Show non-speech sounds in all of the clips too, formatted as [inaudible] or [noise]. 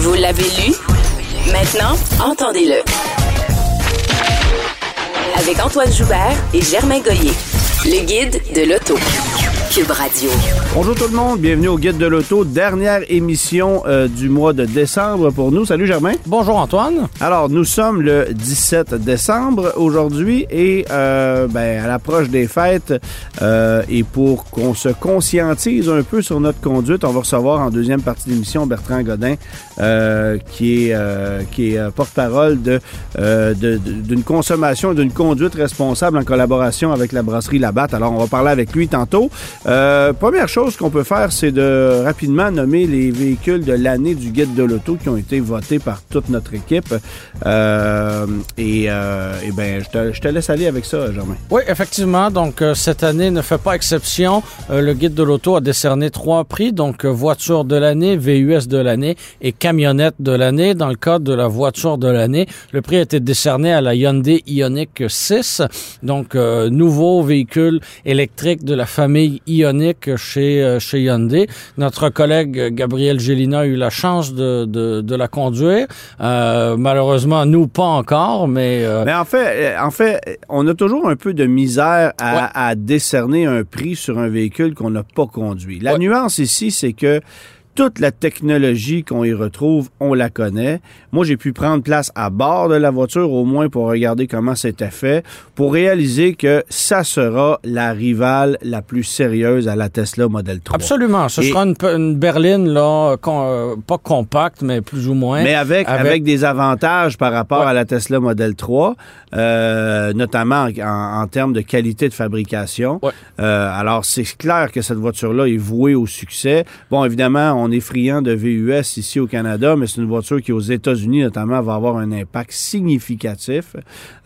Vous l'avez lu? Maintenant, entendez-le. Avec Antoine Joubert et Germain Goyer. Le guide de l'auto. Cube Radio. Bonjour tout le monde, bienvenue au Guide de l'Auto, dernière émission euh, du mois de décembre pour nous. Salut Germain. Bonjour Antoine. Alors, nous sommes le 17 décembre aujourd'hui et euh, ben, à l'approche des fêtes euh, et pour qu'on se conscientise un peu sur notre conduite, on va recevoir en deuxième partie d'émission Bertrand Godin euh, qui est, euh, qui est euh, porte-parole de, euh, de- de- d'une consommation et d'une conduite responsable en collaboration avec la brasserie Labatte. Alors, on va parler avec lui tantôt. Euh, première chose qu'on peut faire, c'est de rapidement nommer les véhicules de l'année du guide de l'auto qui ont été votés par toute notre équipe. Euh, et, euh, ben, je te, laisse aller avec ça, Germain. Oui, effectivement. Donc, euh, cette année ne fait pas exception. Euh, le guide de l'auto a décerné trois prix. Donc, voiture de l'année, VUS de l'année et camionnette de l'année. Dans le cadre de la voiture de l'année, le prix a été décerné à la Hyundai Ioniq 6. Donc, nouveau véhicule électrique de la famille Ioniq chez, euh, chez Hyundai. Notre collègue Gabriel Gélina a eu la chance de, de, de la conduire. Euh, malheureusement, nous, pas encore, mais... euh, Mais en fait, en fait, on a toujours un peu de misère à, à décerner un prix sur un véhicule qu'on n'a pas conduit. La Ouais. nuance ici, c'est que toute la technologie qu'on y retrouve, on la connaît. Moi, j'ai pu prendre place à bord de la voiture, au moins pour regarder comment c'était fait, pour réaliser que ça sera la rivale la plus sérieuse à la Tesla Model 3. Absolument. Ce Et- sera une, berline, là, con- euh, pas compacte, mais plus ou moins. Mais avec, avec, Avec- des avantages par rapport Ouais. à la Tesla Model 3, euh, notamment en, en- en termes de qualité de fabrication. Ouais. Euh, alors, c'est clair que cette voiture-là est vouée au succès. Bon, évidemment, on est friand de VUS ici au Canada, mais c'est une voiture qui, aux États-Unis, notamment, va avoir un impact significatif.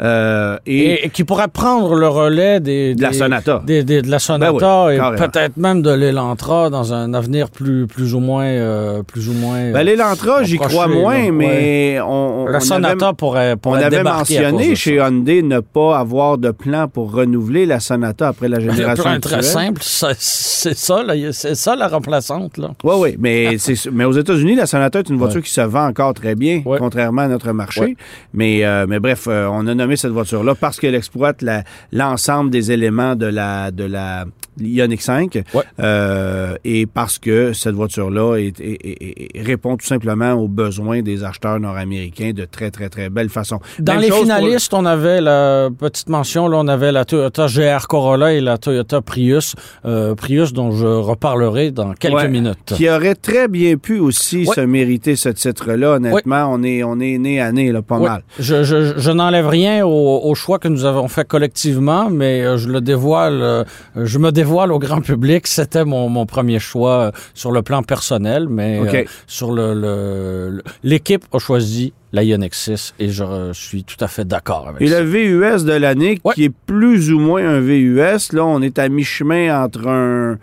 Euh, et, qui pourrait prendre le relais des, de la Sonata. des- des- de la Sonata Ben oui, et peut-être même de l'Elantra dans un avenir plus, plus ou moins, euh, plus ou moins. Ben, l'Elantra, j'y approché, crois moins, mais on, on la avait- Sonata pourrait, On pourrait avait à cause mentionné chez. Hyundai ne pas avoir de plan pour renouveler la Sonata après la génération plan est très actuelle. simple, c'est ça, c'est ça la remplaçante là. Oui, oui, mais, c'est- mais aux États-Unis, la Sonata est une voiture qui se vend encore très bien, Ouais. contrairement à notre marché. Ouais. Mais, euh, mais bref, euh, on a nommé cette voiture-là parce qu'elle exploite l'ensemble des éléments de la, de la Ioniq 5 Ouais. euh, et parce que cette voiture-là est- est- est- est- répond tout simplement aux besoins des acheteurs nord-américains de très, très, très belle façon. Dans Même les pour- finalistes, on avait la petite mention, là, on avait la Toyota GR Corolla et la Toyota Prius. Euh, Prius dont je reparlerai dans quelques Ouais, minutes. Qui aurait très bien pu aussi Ouais. se mériter ce titre-là, honnêtement. On, est, on est né à nez, là, pas mal. Je, je, je n'enlève rien au, au choix que nous avons fait collectivement, mais euh, je le dévoile, je me dévoile au grand public. C'était mon, mon premier choix euh, sur le plan personnel, mais euh, sur le- l'équipe a choisi la Ioniq 6 et je, euh, suis tout à fait d'accord avec Et ça. le VUS de l'année, Ouais. qui est plus ou moins un VUS, là, on est à mi-chemin entre un.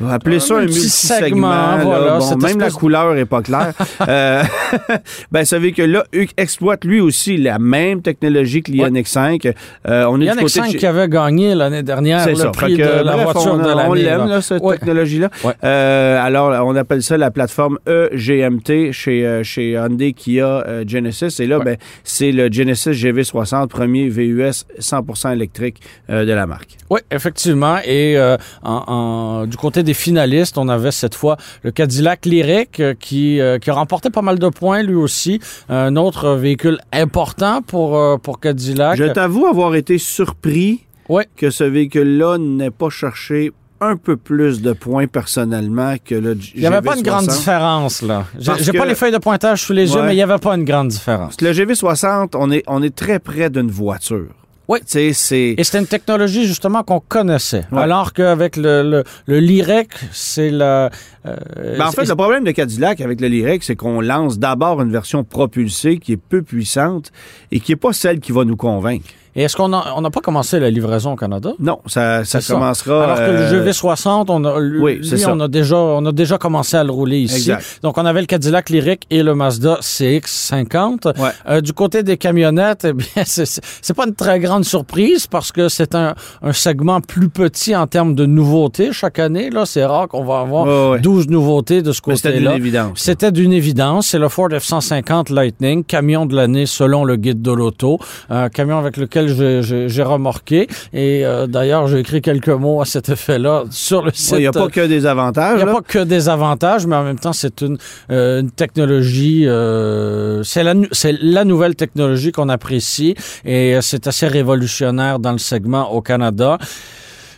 on va appeler ça Un multisegment. là. voilà, Bon, même la couleur est pas claire. [laughs] euh, [laughs] ben, ce véhicule-là u- exploite lui aussi la même technologie que l'Ioniq 5. Euh, on est du Ioniq côté 5 de- qui avait gagné l'année dernière C'est le ça. prix que, de la bref, voiture on, de on l'année. l'aime, là. là, cette Ouais. technologie-là. Ouais. Euh, alors, on appelle ça la plateforme EGMT chez, euh, chez Hyundai, Kia, euh, Genesis. Et là, Ouais. ben, c'est le Genesis GV60, premier VUS 100% électrique euh, de la marque. Oui, effectivement. Et euh, en, en- du côté des finalistes, on avait cette fois le Cadillac Lyric euh, qui, euh, qui a remporté pas mal de points lui aussi. Un autre véhicule important pour, pour Cadillac. Je t'avoue avoir été surpris Ouais. que ce véhicule-là n'ait pas cherché un peu plus de points personnellement que le Il n'y avait pas une grande GV60. différence, là. J'ai pas les feuilles de pointage sous les yeux, mais il n'y avait pas une grande différence. Le GV60, on est, on est très près d'une voiture. Oui. Et c'était une technologie justement qu'on connaissait. Ouais. Alors qu'avec le, le, le c'est la. euh, Ben, en fait, le problème de Cadillac avec le Lyric, c'est qu'on lance d'abord une version propulsée qui est peu puissante et qui n'est pas celle qui va nous convaincre. Et est-ce qu'on n'a pas commencé la livraison au Canada? Non, ça, ça C'est ça. commencera... Alors que le euh, GV60, on a, lui, oui, on a déjà, on a déjà commencé à le rouler ici. Exact. Donc, on avait le Cadillac Lyric et le Mazda CX-50. Ouais. Euh, du côté des camionnettes, [laughs] eh bien, c'est- pas une très grande surprise parce que c'est un, un segment plus petit en termes de nouveautés chaque année. Là, c'est rare qu'on va avoir Ouais, ouais. 12 nouveautés de ce mais c'était d'une côté-là. évidence. C'était d'une évidence. C'est le Ford F-150 Lightning, camion de l'année selon le guide de l'auto. Un camion avec lequel j'ai- remorqué. Et euh, d'ailleurs, j'ai écrit quelques mots à cet effet-là sur le site. Il n'y a pas que des Il avantages. n'y a là. pas que des avantages, mais en même temps, c'est une, euh, une technologie, euh, c'est la, la nouvelle technologie qu'on apprécie et euh, c'est assez révolutionnaire dans le segment au Canada.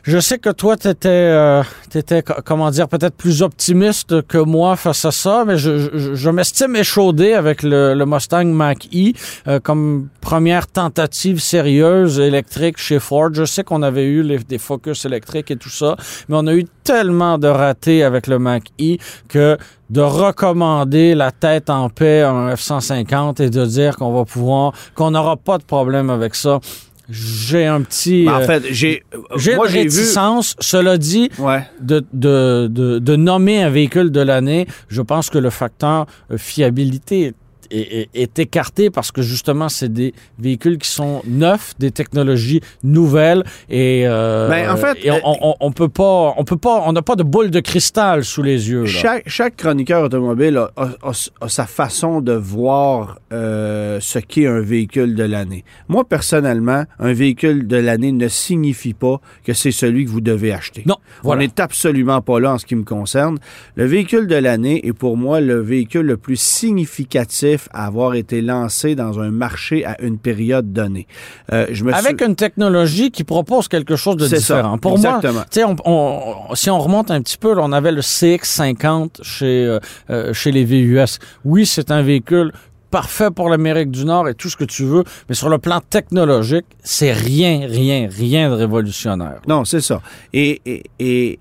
Je sais que toi, tu étais, comment dire, peut-être plus optimiste que moi face à ça, mais je, je, je m'estime échaudé avec le, le Mustang Mach-E euh, comme première tentative sérieuse électrique chez Ford. Je sais qu'on avait eu les- des Focus électriques et tout ça, mais on a eu tellement de ratés avec le Mach-E que de recommander la tête en paix à un F-150 et de dire qu'on va pouvoir, qu'on n'aura pas de problème avec ça, j'ai un petit... Ben, en euh, fait, j'ai... j'ai Moi, une j'ai vu... réticence. Cela dit, Ouais. de, de, de, de nommer un véhicule de l'année, je pense que le facteur fiabilité est, est- est écarté parce que justement, c'est des véhicules qui sont neufs, des technologies nouvelles et, euh, Ben, en fait, et on, on, on peut pas, on peut pas, on n'a pas de boule de cristal sous les yeux. là. Chaque, chaque chroniqueur automobile a, a- a- a sa façon de voir euh, ce qu'est un véhicule de l'année. Moi, personnellement, un véhicule de l'année ne signifie pas que c'est celui que vous devez acheter. Non, voilà. On n'est absolument pas là en ce qui me concerne. Le véhicule de l'année est pour moi le véhicule le plus significatif à avoir été lancé dans un marché à une période donnée. Euh, je me Avec une technologie qui propose quelque chose de ça, différent. Pour exactement. moi, on, on- si on remonte un petit peu, là, on avait le CX50 chez, euh, euh, chez les VUS. Oui, c'est un véhicule parfait pour l'Amérique du Nord et tout ce que tu veux, mais sur le plan technologique, c'est rien, rien, rien de révolutionnaire. Non, c'est ça. Et, et, et,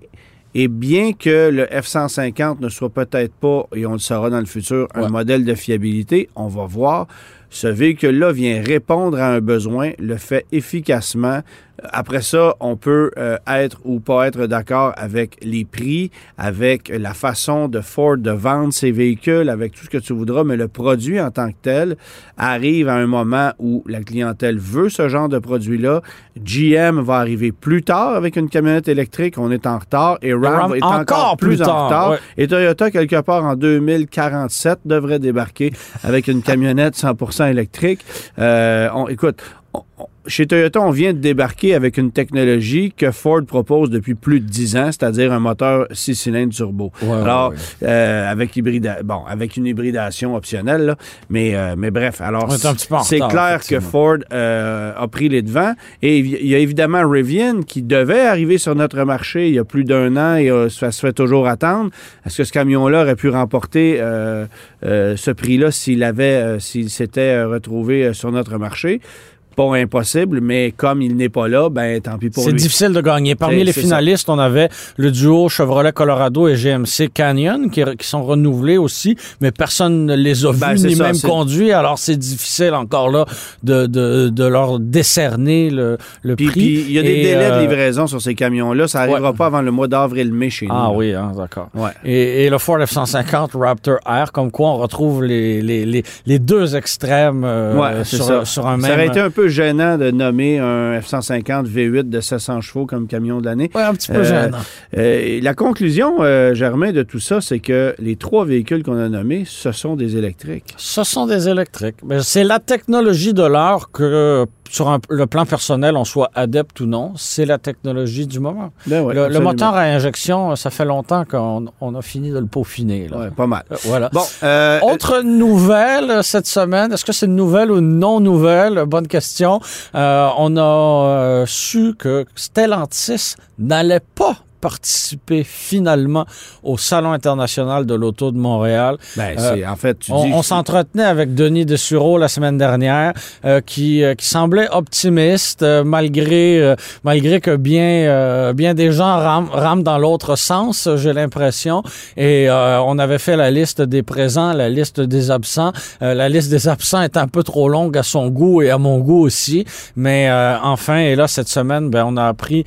et bien que le F-150 ne soit peut-être pas, et on le saura dans le futur, un modèle de fiabilité, on va voir. Ce véhicule-là vient répondre à un besoin, le fait efficacement. Après ça, on peut euh, être ou pas être d'accord avec les prix, avec la façon de Ford de vendre ses véhicules, avec tout ce que tu voudras, mais le produit en tant que tel arrive à un moment où la clientèle veut ce genre de produit-là. GM va arriver plus tard avec une camionnette électrique, on est en retard, et Ram, Ram est encore encore, plus plus, en tard, retard. ouais. Et Toyota, quelque part en 2047, devrait débarquer avec une camionnette 100% électrique. Euh, on, écoute, on- chez Toyota, on vient de débarquer avec une technologie que Ford propose depuis plus de 10 ans, c'est-à-dire un moteur 6 cylindres turbo. Ouais, alors, ouais, euh, avec hybrida bon, avec une hybridation optionnelle, là. mais, euh, mais bref, alors c'est clair que. Ford euh, a pris les devants. Et il y a évidemment Rivian qui devait arriver sur notre marché il y a plus d'un an et euh, ça se fait toujours attendre. Est-ce que ce camion-là aurait pu remporter euh, euh, ce prix-là s'il avait, s'il s'était retrouvé sur notre marché? Pas impossible, mais comme il n'est pas là, ben tant pis pour C'est lui. difficile de gagner. Parmi C'est- les c'est finalistes, on avait le duo Chevrolet Colorado et GMC Canyon qui, qui sont renouvelés aussi, mais personne ne les a Ben, vus c'est ni ça, même c'est- conduits. Alors c'est difficile encore là de, de, de leur décerner le, le Puis, prix. puis il y a des Et, délais euh, de livraison sur ces camions-là. Ça n'arrivera ouais. pas avant le mois d'avril-mai chez nous. Ah là. oui, hein, d'accord. Ouais. Et, et le Ford F-150 Raptor R, comme quoi on retrouve les, les, les, les deux extrêmes euh, Ouais, c'est sur, ça. sur un Ça même... aurait été un peu gênant de nommer un F-150 V8 de 700 chevaux comme camion de l'année. Ouais, un petit peu Euh, gênant. Euh, la conclusion, euh, Germain, de tout ça, c'est que les trois véhicules qu'on a nommés, ce sont des électriques. Ce sont des électriques. Mais c'est la technologie de l'heure que, sur un- le plan personnel, on soit adepte ou non, c'est la technologie du moment. Ben ouais, le, moteur à injection, ça fait longtemps qu'on on a fini de le peaufiner. là. Ouais, pas mal. Euh, Voilà. Bon, euh, Autre nouvelle euh, cette semaine, est-ce que c'est une nouvelle ou une non-nouvelle? Bonne question. Euh, on a euh, su que Stellantis n'allait pas participer finalement au Salon international de l'auto de Montréal. Ben, Euh, en fait, tu On, dis... on s'entretenait avec Denis Dessureau la semaine dernière, euh, qui, euh, qui semblait optimiste malgré malgré que bien bien des gens rament, rament dans l'autre sens, j'ai l'impression. Et on avait fait la liste des présents, la liste des absents. La liste des absents est un peu trop longue à son goût et à mon goût aussi. Mais enfin, et là cette semaine, ben on a appris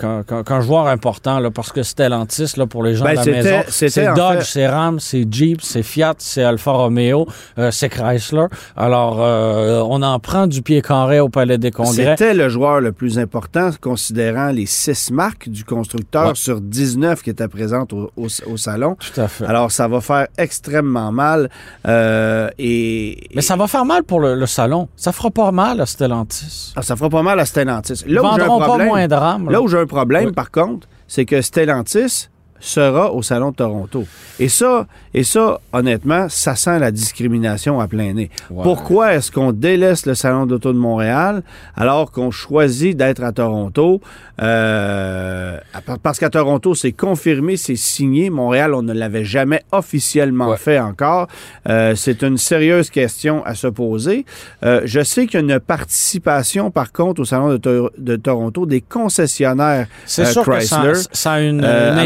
qu'un qu'un- qu'un joueur important, là, parce que Stellantis, là pour les gens Ben, de la c'était- maison, c'est Dodge, fait- c'est Ram, c'est Jeep, c'est Fiat, c'est Alfa Romeo, euh, c'est Chrysler. Alors, euh, on en prend du pied carré au Palais des Congrès. C'était le joueur le plus important, considérant les six marques du constructeur Ouais. sur 19 qui étaient présentes au, au- au salon. Tout à fait. Alors, ça va faire extrêmement mal. euh, et, Mais ça va faire mal pour le, le salon. Ça fera pas mal à Stellantis. Ah, ça fera pas mal à Stellantis. Ils Là où j'ai un vendront pas problème, moins de là. là où j'ai un problème Oui. par contre, c'est que Stellantis sera au Salon de Toronto. Et ça, et ça, honnêtement, ça sent la discrimination à plein nez. Pourquoi est-ce qu'on délaisse le Salon d'auto de Montréal alors qu'on choisit d'être à Toronto? Euh, parce qu'à Toronto, c'est confirmé, c'est signé. Montréal, on ne l'avait jamais officiellement Ouais. fait encore. Euh, c'est une sérieuse question à se poser. Euh, je sais qu'il y a une participation, par contre, au Salon de, To- de Toronto des concessionnaires C'est sûr que ça, Chrysler. ça a une, une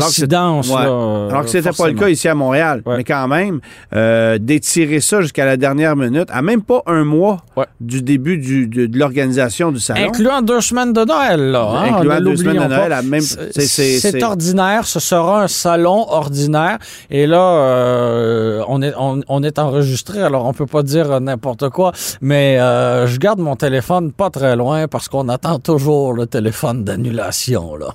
Ouais. là, Alors que c'était pas le cas ici à Montréal. Ouais. Mais quand même, euh, d'étirer ça jusqu'à la dernière minute, à même pas un mois Ouais. du début du- de, de l'organisation du salon. Incluant deux semaines de Noël, là. hein, Incluant deux semaines de Noël, même- C'est- ordinaire, ce sera un salon ordinaire. Et là, euh, on, est, on, on est enregistré, alors on peut pas dire n'importe quoi, mais euh, je garde mon téléphone pas très loin parce qu'on attend toujours le téléphone d'annulation. là.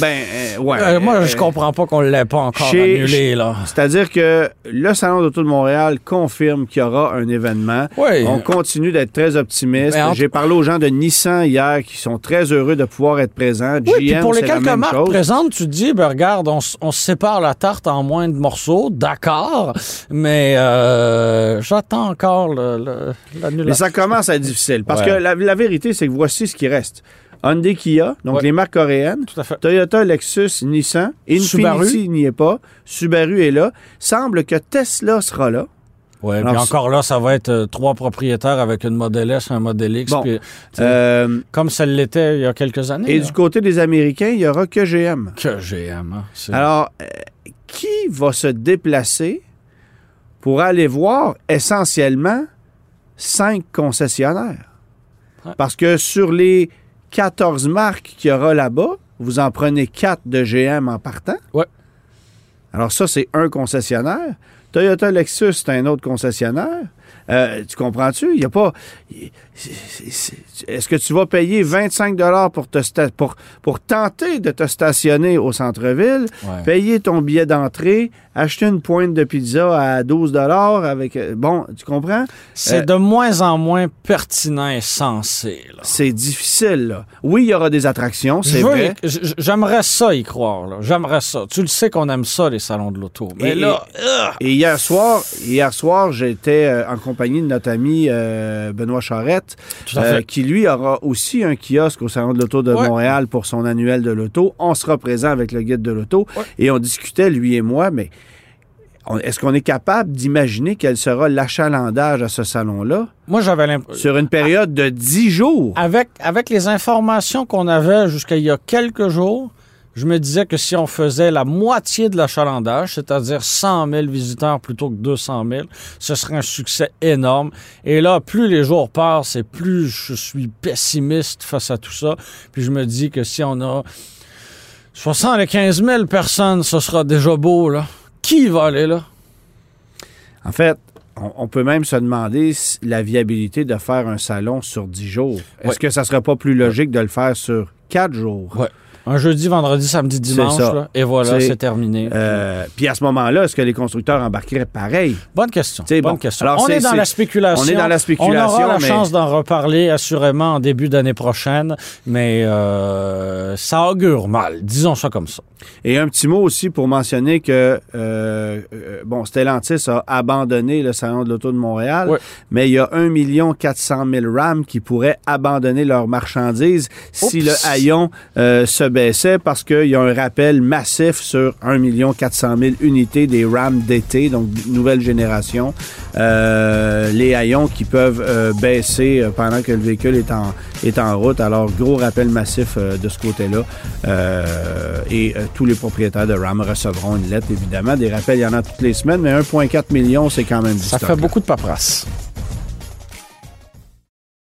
Ben, ouais. Moi, je comprends pas qu'on l'ait pas encore chez- annulé. là. C'est-à-dire que le Salon d'Auto de Montréal confirme qu'il y aura un événement. Oui. On continue d'être très optimiste. Mais en- J'ai parlé aux gens de Nissan hier qui sont très heureux de pouvoir être présents. Oui, puis GM, pour les quelques marques chose. présentes, tu te dis, ben regarde, on, sépare la tarte en moins de morceaux, d'accord, mais euh, j'attends encore le- le- Mais l'annulation. ça commence à être difficile. Parce Ouais. que la, la vérité, c'est que voici ce qui reste. Hyundai Kia, donc Ouais. les marques coréennes, Tout à fait. Toyota, Lexus, Nissan. Infiniti n'y est pas, Subaru est là. Semble que Tesla sera là. Oui, puis encore là, ça va être euh, trois propriétaires avec une Model S, un Model X, Bon. puis, Euh, comme ça l'était il y a quelques années. et là. du côté des Américains, il n'y aura que GM. Que GM. hein, c'est- Alors, euh, qui va se déplacer pour aller voir essentiellement cinq concessionnaires? Ouais. Parce que sur les 14 marques qu'il y aura là-bas, vous en prenez quatre de GM en partant. Ouais. Alors ça, c'est un concessionnaire. Toyota Lexus, c'est un autre concessionnaire. Euh, tu comprends-tu? Il n'y a pas. Est-ce que tu vas payer 25 pour, te sta- pour, pour tenter de te stationner au centre-ville, Ouais. payer ton billet d'entrée, acheter une pointe de pizza à 12 avec. euh, Bon, tu comprends? C'est euh, de moins en moins pertinent et sensé. C'est difficile, là. Oui, il y aura des attractions, c'est vrai. J'aimerais ça y croire. là. J'aimerais ça. Tu le sais qu'on aime ça, les salons de l'auto. Mais Et- là, Et hier soir, hier soir, j'étais euh, en compagnie de notre ami euh, Benoît Charette, qui lui aura aussi un kiosque au Salon de l'Auto de Ouais. Montréal pour son annuel de l'auto. On sera présent avec le guide de l'auto Ouais. et on discutait, lui et moi, mais est-ce qu'on est capable d'imaginer quel sera l'achalandage à ce salon-là? Moi, j'avais l'impression. sur une période de 10 jours? Avec, avec les informations qu'on avait jusqu'à il y a quelques jours, je me disais que si on faisait la moitié de l'achalandage, c'est-à-dire 100 000 visiteurs plutôt que 200 000, ce serait un succès énorme. Et là, plus les jours passent et plus je suis pessimiste face à tout ça. Puis je me dis que si on a 75 000 personnes, ce sera déjà beau, là. Qui va aller là? En fait, on, peut même se demander si la viabilité de faire un salon sur 10 jours. Est-ce Ouais. que ça serait pas plus logique de le faire sur 4 jours? Ouais. Un jeudi, vendredi, samedi, dimanche, là, et voilà, C'est- terminé. Euh, puis à ce moment-là, est-ce que les constructeurs embarqueraient pareil? Bonne question. Bonne bon. question. Alors, on est dans la spéculation. on est dans la spéculation, On aura la mais- chance d'en reparler assurément en début d'année prochaine, mais euh, ça augure mal. Disons ça comme ça. Et un petit mot aussi pour mentionner que, euh, bon, Stellantis a abandonné le Salon de l'Auto de Montréal, mais il y a 1 400 000 RAM qui pourraient abandonner leurs marchandises si le haillon se baissait parce qu'il y a un rappel massif sur 1 400 000 unités des RAM d'été, donc nouvelle génération. Euh, les haillons qui peuvent euh, baisser euh, pendant que le véhicule est en, est en route. Alors, gros rappel massif de ce côté-là. et tous les propriétaires de RAM recevront une lettre, évidemment. Des rappels, il y en a toutes les semaines, mais 1,4 million, c'est quand même du Ça fait beaucoup de paperasse.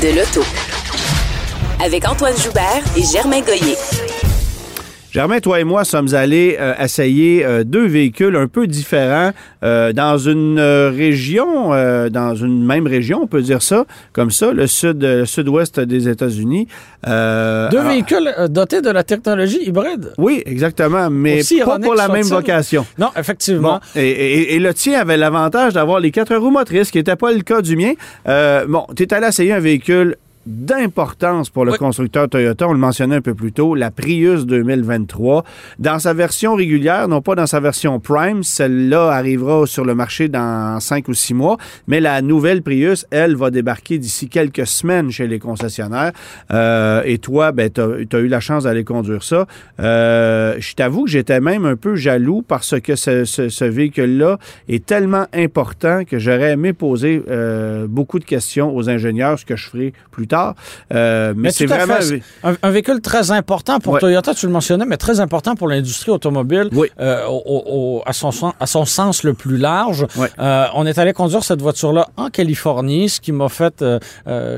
De l'auto. Avec Antoine Joubert et Germain Goyer. Germain, toi et moi sommes allés euh, essayer euh, deux véhicules un peu différents euh, dans une région, dans une même région, on peut dire ça, comme ça, le sud, sud-ouest des États-Unis. deux véhicules dotés de la technologie hybride. Oui, exactement, mais pas pour la même vocation. Non, effectivement. et, et, le tien avait l'avantage d'avoir les quatre roues motrices, qui n'était pas le cas du mien. bon, tu es allé essayer un véhicule d'importance pour le constructeur Toyota. On le mentionnait un peu plus tôt, la Prius 2023. Dans sa version régulière, non pas dans sa version Prime, celle-là arrivera sur le marché dans cinq ou six mois, mais la nouvelle Prius, elle, va débarquer d'ici quelques semaines chez les concessionnaires. Euh, et toi, ben, tu as, eu la chance d'aller conduire ça. Euh, je t'avoue que j'étais même un peu jaloux parce que ce, ce, véhicule-là est tellement important que j'aurais aimé poser euh, beaucoup de questions aux ingénieurs, ce que je ferai plus tard euh, mais, c'est vraiment un, véhicule très important pour Toyota, tu le mentionnais, mais très important pour l'industrie automobile euh, à, son, à son sens le plus large. Euh, on est allé conduire cette voiture-là en Californie, ce qui m'a fait,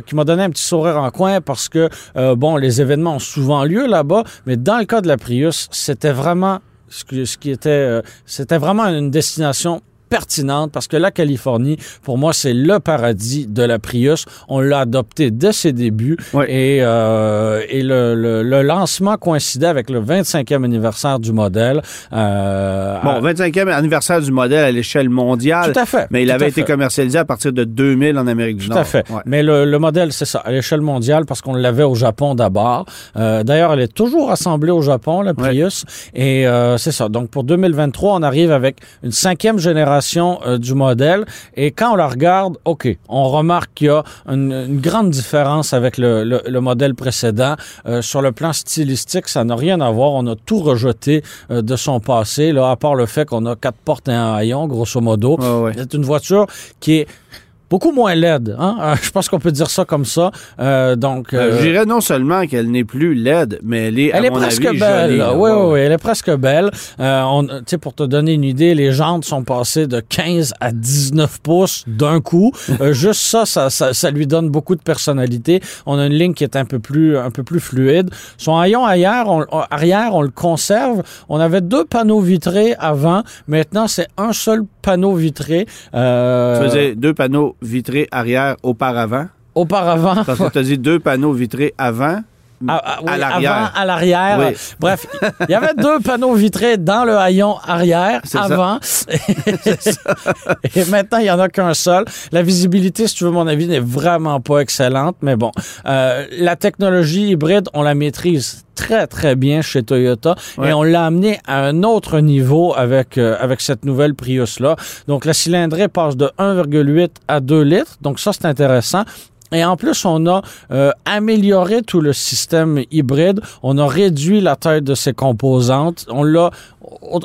qui m'a donné un petit sourire en coin parce que, bon, les événements ont souvent lieu là-bas, mais dans le cas de la Prius, c'était vraiment ce qui était, c'était vraiment une destination pertinente parce que la Californie, pour moi, c'est le paradis de la Prius. On l'a adopté dès ses débuts et, euh, et le, le, lancement coïncidait avec le 25e anniversaire du modèle. Euh, bon, 25e anniversaire du modèle à l'échelle mondiale. Tout à fait. Mais il avait été commercialisé à partir de 2000 en Amérique du Nord. Tout à fait. Mais le, le modèle, c'est ça, à l'échelle mondiale parce qu'on l'avait au Japon d'abord. Euh, D'ailleurs, elle est toujours assemblée au Japon, la Prius. Et euh, c'est ça. Donc, pour 2023, on arrive avec une cinquième génération euh, du modèle. Et quand on la regarde, OK, on remarque qu'il y a une, grande différence avec le, modèle précédent. Euh, sur le plan stylistique, ça n'a rien à voir. On a tout rejeté euh, de son passé, là, à part le fait qu'on a quatre portes et un haillon, grosso modo. C'est une voiture qui est beaucoup moins laide. Hein? Euh, je pense qu'on peut dire ça comme ça. Euh, donc, euh, je dirais non seulement qu'elle n'est plus laide, mais elle est, elle est presque belle. oui, oui, oui, elle est presque belle. on, pour te donner une idée, les jantes sont passées de 15 à 19 pouces d'un coup. [laughs] juste ça ça, ça, lui donne beaucoup de personnalité. On a une ligne qui est un peu plus, un peu plus fluide. Son haillon arrière, on, arrière, on le conserve. On avait deux panneaux vitrés avant. Maintenant, c'est un seul panneau vitré. Euh... Tu faisais deux panneaux vitrés arrière auparavant? Auparavant. Parce que tu as dit deux panneaux vitrés avant. À, l'arrière. à l'arrière. Bref, il y avait deux [laughs] panneaux vitrés dans le haillon arrière avant. Et maintenant, il n'y en a qu'un seul. La visibilité, si tu veux mon avis, n'est vraiment pas excellente. Mais bon, euh, la technologie hybride, on la maîtrise très, très bien chez Toyota et on l'a amené à un autre niveau avec, euh, avec cette nouvelle Prius-là. Donc, la cylindrée passe de 1,8 à 2 litres. Donc, ça, c'est intéressant. Et en plus, on a euh, amélioré tout le système hybride. On a réduit la taille de ses composantes. On l'a,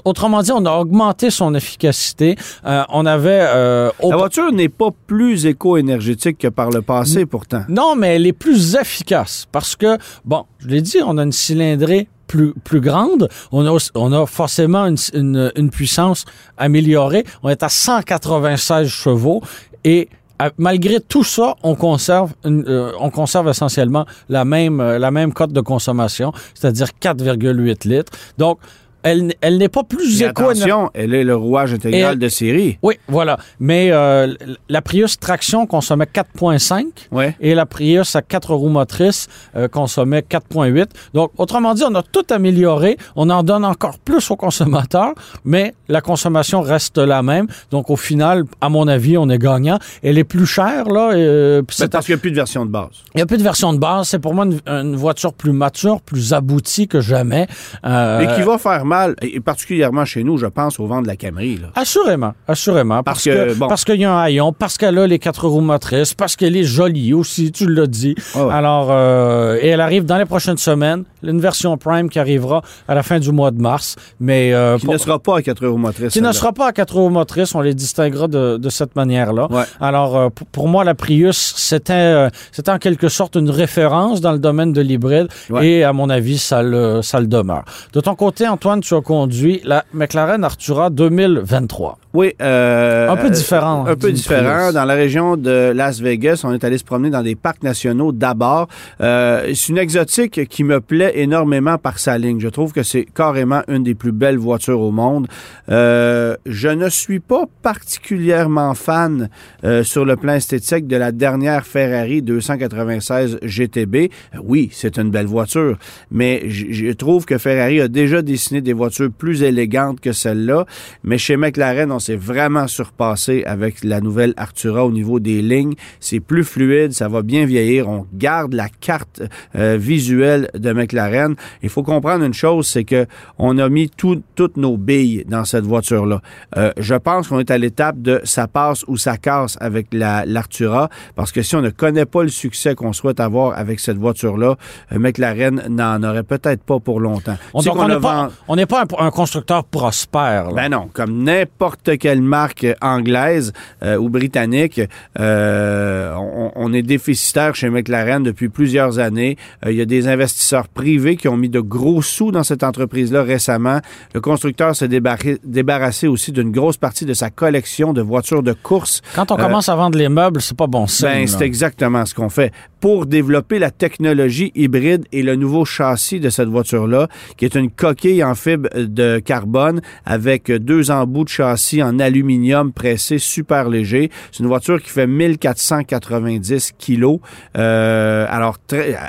autrement dit, on a augmenté son efficacité. Euh, on avait. Euh, la voiture n'est pas plus éco-énergétique que par le passé, pourtant. Non, mais elle est plus efficace parce que, bon, je l'ai dit, on a une cylindrée plus, plus grande. On a, on a forcément une, une, une puissance améliorée. On est à 196 chevaux et malgré tout ça, on conserve, euh, on conserve essentiellement la même, euh, la même cote de consommation, c'est-à-dire 4,8 litres. Donc, elle, elle n'est pas plus Mais éco attention, elle est le rouage intégral Et- de série. Oui, voilà. Mais euh, la Prius traction consommait 4,5 Ouais. et la Prius à quatre roues motrices euh, consommait 4,8. Donc, autrement dit, on a tout amélioré. On en donne encore plus aux consommateurs, mais la consommation reste la même. Donc, au final, à mon avis, on est gagnant. Elle est plus chère, là. euh, C'est parce qu'il n'y a plus de version de base. il n'y a plus de version de base. C'est pour moi une, une voiture plus mature, plus aboutie que jamais. Mais qui va faire mal, et particulièrement chez nous, je pense, au vent de la Camry. Là. Assurément, assurément. Parce, Parce que, que, bon. parce qu'il y a un haillon, parce qu'elle a les quatre roues motrices, parce qu'elle est jolie aussi, tu l'as dit. Ouais. Alors, euh, et elle arrive dans les prochaines semaines, une version Prime qui arrivera à la fin du mois de mars, mais euh, Qui pour- ne sera pas à 4 roues motrices. qui ne sera pas à quatre roues motrices, on les distinguera de, de cette manière-là. Ouais. Alors, euh, pour, moi, la Prius, c'était c'était en quelque sorte une référence dans le domaine de l'hybride Ouais. et, à mon avis, ça le, ça le demeure. De ton côté, Antoine, tu as conduit la McLaren Artura 2023. Oui. euh, Un peu différent Un peu différent. Dans la région de Las Vegas, on est allé se promener dans des parcs nationaux d'abord. Euh, c'est une exotique qui me plaît énormément par sa ligne. Je trouve que c'est carrément une des plus belles voitures au monde. Euh, je ne suis pas particulièrement fan euh, sur le plan esthétique de la dernière Ferrari 296 GTB. Oui, c'est une belle voiture, mais je trouve que Ferrari a déjà dessiné des voitures plus élégantes que celle-là. Mais chez McLaren, on s'est vraiment surpassé avec la nouvelle Artura au niveau des lignes. C'est plus fluide, ça va bien vieillir. On garde la carte euh, visuelle de McLaren. Il faut comprendre une chose, c'est que on a mis tout- toutes nos billes dans cette voiture-là. Euh, je pense qu'on est à l'étape de ça passe ou ça casse avec la l'Artura, parce que si on ne connaît pas le succès qu'on souhaite avoir avec cette voiture-là, euh, McLaren n'en aurait peut-être pas pour longtemps. On n'est pas, vend- pas un, un constructeur prospère. là. ben non, comme n'importe quelle marque anglaise euh, ou britannique, euh, on, on est déficitaire chez McLaren depuis plusieurs années. Euh, il y a des investisseurs privés qui ont mis de gros sous dans cette entreprise-là récemment. Le constructeur s'est débarrassé aussi d'une grosse partie de sa collection de voitures de course. Quand on commence à vendre les meubles, c'est pas bon signe. Ben, c'est exactement ce qu'on fait. Pour développer la technologie hybride et le nouveau châssis de cette voiture-là, qui est une coquille en fibre de carbone avec deux embouts de châssis en aluminium pressé super léger. C'est une voiture qui fait 1490 kilos. Euh, alors,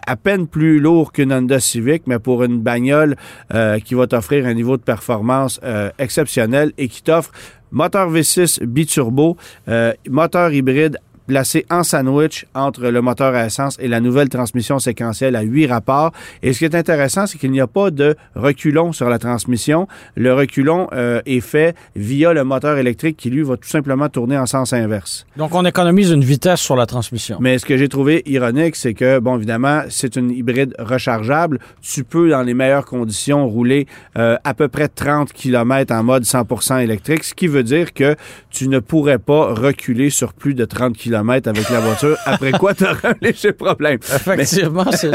à peine plus lourd qu'une Honda Civic, mais pour une bagnole euh, qui va t'offrir un niveau de performance euh, exceptionnel et qui t'offre moteur V6 biturbo, moteur hybride placé en sandwich entre le moteur à essence et la nouvelle transmission séquentielle à huit rapports. Et ce qui est intéressant, c'est qu'il n'y a pas de reculon sur la transmission. Le reculon euh, est fait via le moteur électrique qui, lui, va tout simplement tourner en sens inverse. Donc, on économise une vitesse sur la transmission. Mais ce que j'ai trouvé ironique, c'est que, bon, évidemment, c'est une hybride rechargeable. Tu peux, dans les meilleures conditions, rouler euh, à peu près 30 km en mode 100% électrique, ce qui veut dire que tu ne pourrais pas reculer sur plus de 30 km avec la voiture, après quoi tu auras un léger problème. Effectivement, c'est...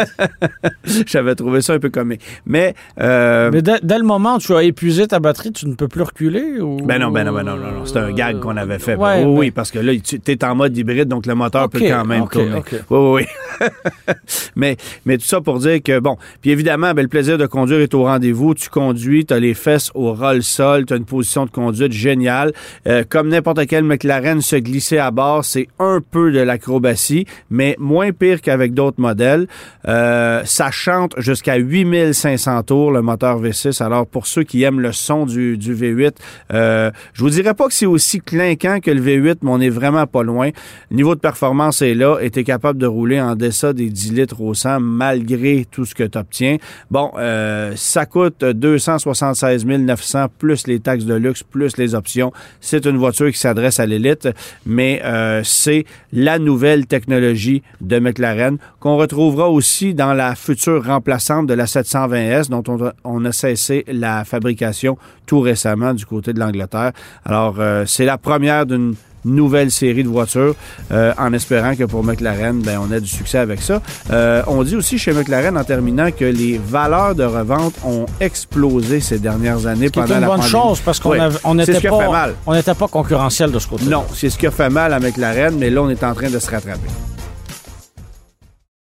[laughs] J'avais trouvé ça un peu comique. Mais, euh, Mais dès, dès le moment où tu as épuisé ta batterie, tu ne peux plus reculer ou... Ben non, ben non, ben non, non, non. C'est un gag qu'on avait fait. Ouais, oui, parce que là, tu es en mode hybride, donc le moteur peut quand même ok, tourner. oui, oui. [laughs] mais, mais tout ça pour dire que, bon, puis évidemment, ben, le plaisir de conduire est au rendez-vous. Tu conduis, tu as les fesses au roll-sol, tu as une position de conduite géniale. Euh, comme n'importe quel McLaren, se glisser à bord, c'est un peu de l'acrobatie, mais moins pire qu'avec d'autres modèles. Euh, ça chante jusqu'à 8500 tours, le moteur V6. Alors, pour ceux qui aiment le son du, du V8, euh, je vous dirais pas que c'est aussi clinquant que le V8, mais on est vraiment pas loin. Le niveau de performance est là et tu es capable de rouler en deçà des 10 litres au 100 malgré tout ce que tu obtiens. Bon, euh, ça coûte 276 900 plus les taxes de luxe, plus les options. C'est une voiture qui s'adresse à l'élite, mais euh, c'est la nouvelle technologie de McLaren qu'on retrouvera aussi dans la future remplaçante de la 720S dont on a, cessé la fabrication tout récemment du côté de l'Angleterre. Alors, euh, c'est la première d'une nouvelle série de voitures euh, en espérant que pour McLaren, ben, on ait du succès avec ça. Euh, on dit aussi chez McLaren en terminant que les valeurs de revente ont explosé ces dernières années Ce qui est pendant une la bonne pandémie. chose parce qu'on n'était a pas, on pas concurrentiel de ce côté. Non, c'est ce qui a fait mal à McLaren, mais là, on est en train de se rattraper.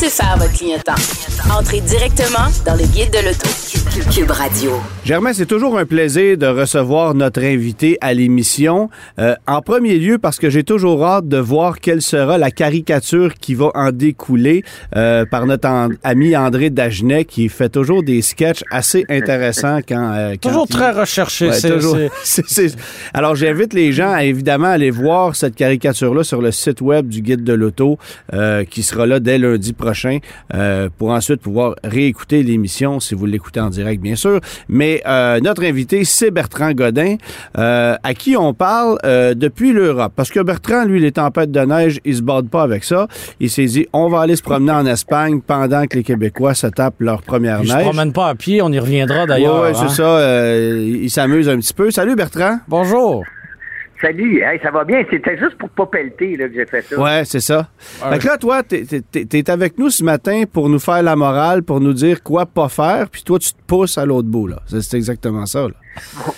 Laissez faire votre clignotant. Entrez directement dans le guide de l'auto. Cube Radio. Germain, c'est toujours un plaisir de recevoir notre invité à l'émission. Euh, en premier lieu, parce que j'ai toujours hâte de voir quelle sera la caricature qui va en découler euh, par notre an- ami André Dagenet, qui fait toujours des sketchs assez intéressants quand. euh, quand Toujours il- très recherché. Ouais, c'est- toujours. c'est- [laughs] C'est- c'est- Alors, j'invite les gens à évidemment aller voir cette caricature-là sur le site web du Guide de l'Auto, euh, qui sera là dès lundi prochain, euh, pour ensuite pouvoir réécouter l'émission si vous l'écoutez en direct, bien sûr. Mais euh, notre invité, c'est Bertrand Godin, euh, à qui on parle euh, depuis l'Europe. Parce que Bertrand, lui, les tempêtes de neige, il se borde pas avec ça. Il s'est dit, on va aller se promener en Espagne pendant que les Québécois se tapent leur première Il se neige. promène pas à pied, on y reviendra d'ailleurs. Ouais, ouais, hein. c'est ça. euh, il s'amuse un petit peu. Salut Bertrand. Bonjour. Salut, hey, ça va bien? C'était juste pour pas pelleter là, que j'ai fait ça. Ouais, c'est ça. Ouais. Fait que là, toi, t'es, t'es avec nous ce matin pour nous faire la morale, pour nous dire quoi pas faire, puis toi, tu te pousses à l'autre bout, là. C'est, c'est exactement ça, là.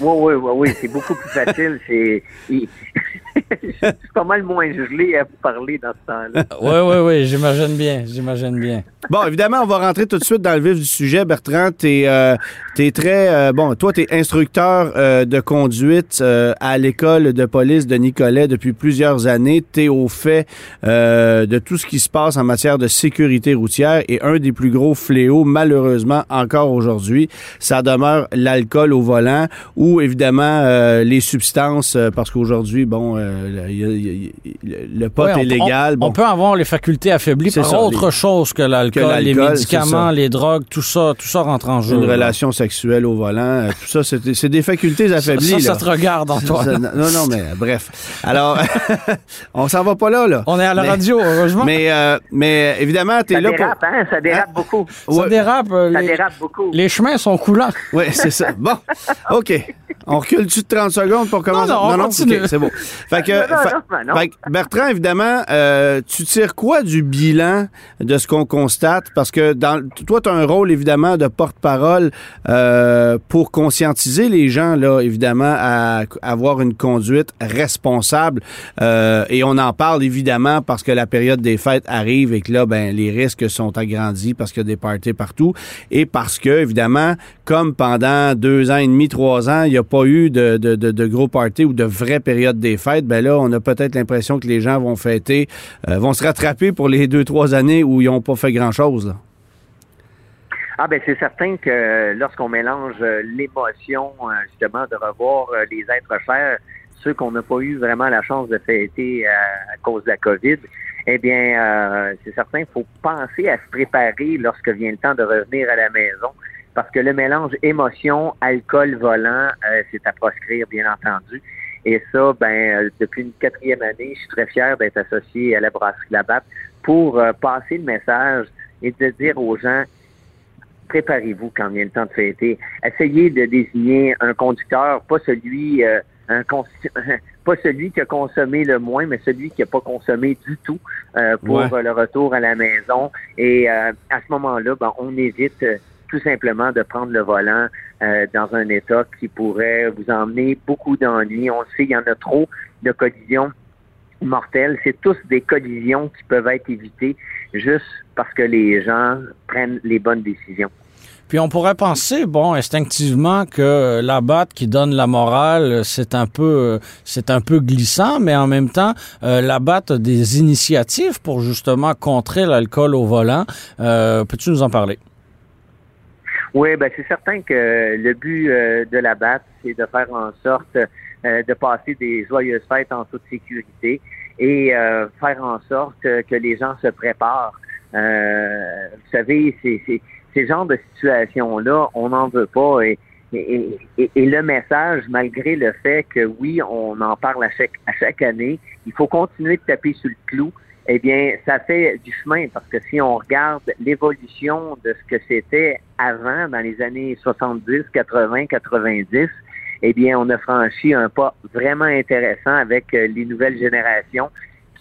Oui, oui, oui, oui, c'est beaucoup plus facile. C'est [laughs] pas mal moins gelé à vous parler dans ce temps-là. Oui, oui, oui, j'imagine bien, j'imagine bien. Bon, évidemment, on va rentrer tout de suite dans le vif du sujet. Bertrand, t'es, euh, t'es très... euh, bon, toi, t'es instructeur euh, de conduite euh, à l'école de police de Nicolet depuis plusieurs années. T'es au fait euh, de tout ce qui se passe en matière de sécurité routière et un des plus gros fléaux, malheureusement, encore aujourd'hui, ça demeure l'alcool au volant ou, évidemment, euh, les substances, euh, parce qu'aujourd'hui, bon, euh, il y a- il y a- le pot Ouais, on- est légal. On, bon. on peut avoir les facultés affaiblies C'est par ça, autre les- chose que l'alcool, les médicaments, les drogues, tout ça, tout ça rentre en jeu. une là. relation sexuelle au volant, tout ça, c'est des facultés affaiblies. ça, ça te regarde, Antoine. Non, non, mais bref. Alors, [laughs] on s'en va pas là, là. On est à la Mais- radio, heureusement. Mais, euh, mais évidemment, tu es Ça là pour. dérape, hein? Ça dérape beaucoup. ça Ouais. dérape. euh, Ça les, dérape beaucoup. les chemins sont coulants. Oui, c'est ça. Bon, [laughs] OK. On recule-tu de 30 secondes pour commencer? Non, non, on continue. OK, c'est bon. Fait que, Non, non, fait- non, non. fait que, Bertrand, évidemment, euh, tu tires quoi du bilan de ce qu'on constate? Parce que dans, toi, tu as un rôle, évidemment, de porte-parole euh, pour conscientiser les gens, là, évidemment, à, à avoir une conduite responsable. Euh, et on en parle, évidemment, parce que la période des fêtes arrive et que là, ben, les risques sont agrandis parce qu'il y a des parties partout. Et parce que, évidemment, comme pendant deux ans et demi, trois il n'y a pas eu de, gros parties ou de vraies périodes des fêtes, ben là, on a peut-être l'impression que les gens vont fêter, euh, vont se rattraper pour les deux, trois années où ils n'ont pas fait grand-chose. Ah ben c'est certain que lorsqu'on mélange euh, l'émotion euh, justement de revoir les êtres chers, ceux qu'on n'a pas eu vraiment la chance de fêter à cause de la COVID, eh bien c'est certain qu'il faut penser à se préparer lorsque vient le temps de revenir à la maison, parce que le mélange émotion, alcool, volant, euh, c'est à proscrire bien entendu. Et ça, ben euh, depuis une quatrième année, je suis très fier d'être associé à la brasserie Labatt pour euh, passer le message et de dire aux gens préparez-vous quand vient le temps de fêter. Essayez de désigner un conducteur, pas celui, euh, un [laughs] pas celui qui a consommé le moins, mais celui qui n'a pas consommé du tout euh, pour Ouais. le retour à la maison. Et à ce moment-là, ben, on évite tout simplement de prendre le volant euh, dans un état qui pourrait vous emmener beaucoup d'ennuis. On le sait, il y en a trop de collisions mortelles. C'est tous des collisions qui peuvent être évitées juste parce que les gens prennent les bonnes décisions. Puis on pourrait penser, bon, instinctivement, que la batte qui donne la morale, c'est un peu, c'est un peu glissant, mais en même temps, euh, la batte a des initiatives pour justement contrer l'alcool au volant. Euh, Peux-tu nous en parler? Oui, ben c'est certain que le but euh, de la BAT, c'est de faire en sorte euh, de passer des joyeuses fêtes en toute sécurité et euh, faire en sorte que les gens se préparent. Vous savez, c'est, ces genres de situations-là, on n'en veut pas et, et, le message, malgré le fait que oui, on en parle à chaque, à chaque année, il faut continuer de taper sur le clou. Eh bien, ça fait du chemin parce que si on regarde l'évolution de ce que c'était avant, dans les années 70, 80, 90, eh bien, on a franchi un pas vraiment intéressant avec euh, les nouvelles générations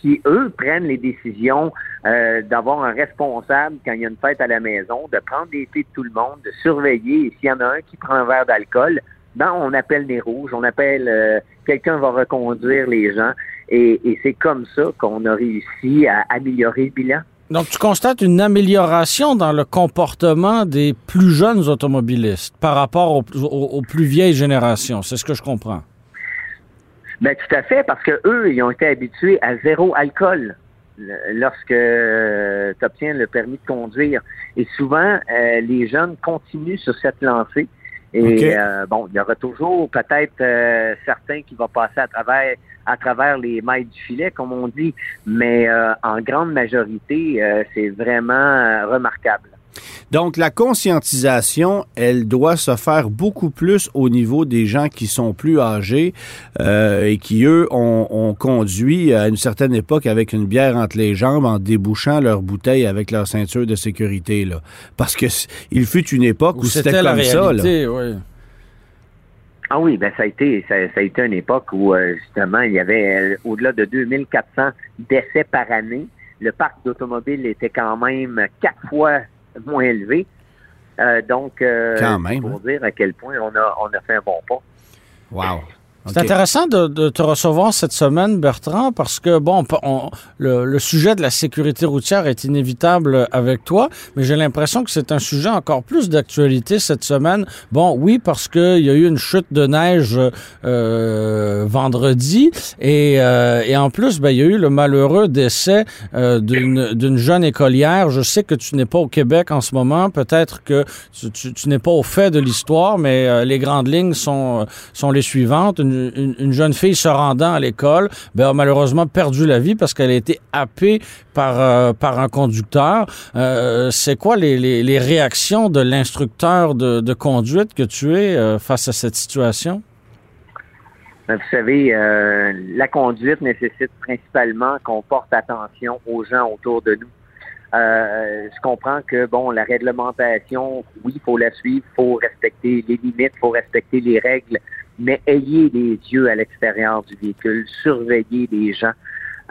qui, eux, prennent les décisions euh, d'avoir un responsable quand il y a une fête à la maison, de prendre des thés de tout le monde, de surveiller. Et s'il y en a un qui prend un verre d'alcool, ben, on appelle les rouges, on appelle euh, quelqu'un va reconduire les gens. Et, et c'est comme ça qu'on a réussi à améliorer le bilan. Donc, tu constates une amélioration dans le comportement des plus jeunes automobilistes par rapport aux, plus vieilles générations. C'est ce que je comprends. Ben, tout à fait, parce que eux, ils ont été habitués à zéro alcool lorsque euh, tu obtiens le permis de conduire. Et souvent, euh, les jeunes continuent sur cette lancée. Et euh, bon, il y aura toujours peut-être certains qui vont passer à travers à travers les mailles du filet, comme on dit, mais euh, en grande majorité, euh, c'est vraiment euh, remarquable. Donc, la conscientisation, elle doit se faire beaucoup plus au niveau des gens qui sont plus âgés et qui, eux, ont, conduit à une certaine époque avec une bière entre les jambes en débouchant leur bouteille avec leur ceinture de sécurité. Là. Parce que il fut une époque où, c'était comme ça. Là. Ah oui, ben ça a été ça, a été une époque où euh, justement il y avait euh, au-delà de 2400 décès par année. Le parc d'automobiles était quand même quatre fois moins élevé. Euh, donc, quand même. pour hein. dire à quel point on a on a fait un bon pas. Wow. C'est intéressant de, te recevoir cette semaine, Bertrand, parce que, bon, le, sujet de la sécurité routière est inévitable avec toi, mais j'ai l'impression que c'est un sujet encore plus d'actualité cette semaine. Bon, oui, parce qu'il y a eu une chute de neige euh, vendredi, et, euh, et en plus, ben, il y a eu le malheureux décès euh, d'une jeune écolière. Je sais que tu n'es pas au Québec en ce moment, peut-être que tu, n'es pas au fait de l'histoire, mais les grandes lignes sont, les suivantes jeune fille se rendant à l'école ben, a malheureusement perdu la vie parce qu'elle a été happée par, euh, un conducteur. Euh, c'est quoi les, réactions de l'instructeur de, conduite que tu es euh, face à cette situation? Ben, vous savez, la conduite nécessite principalement qu'on porte attention aux gens autour de nous. je comprends que bon, la réglementation, oui, il faut la suivre, il faut respecter les limites, il faut respecter les règles mais ayez les yeux à l'extérieur du véhicule, surveillez les gens.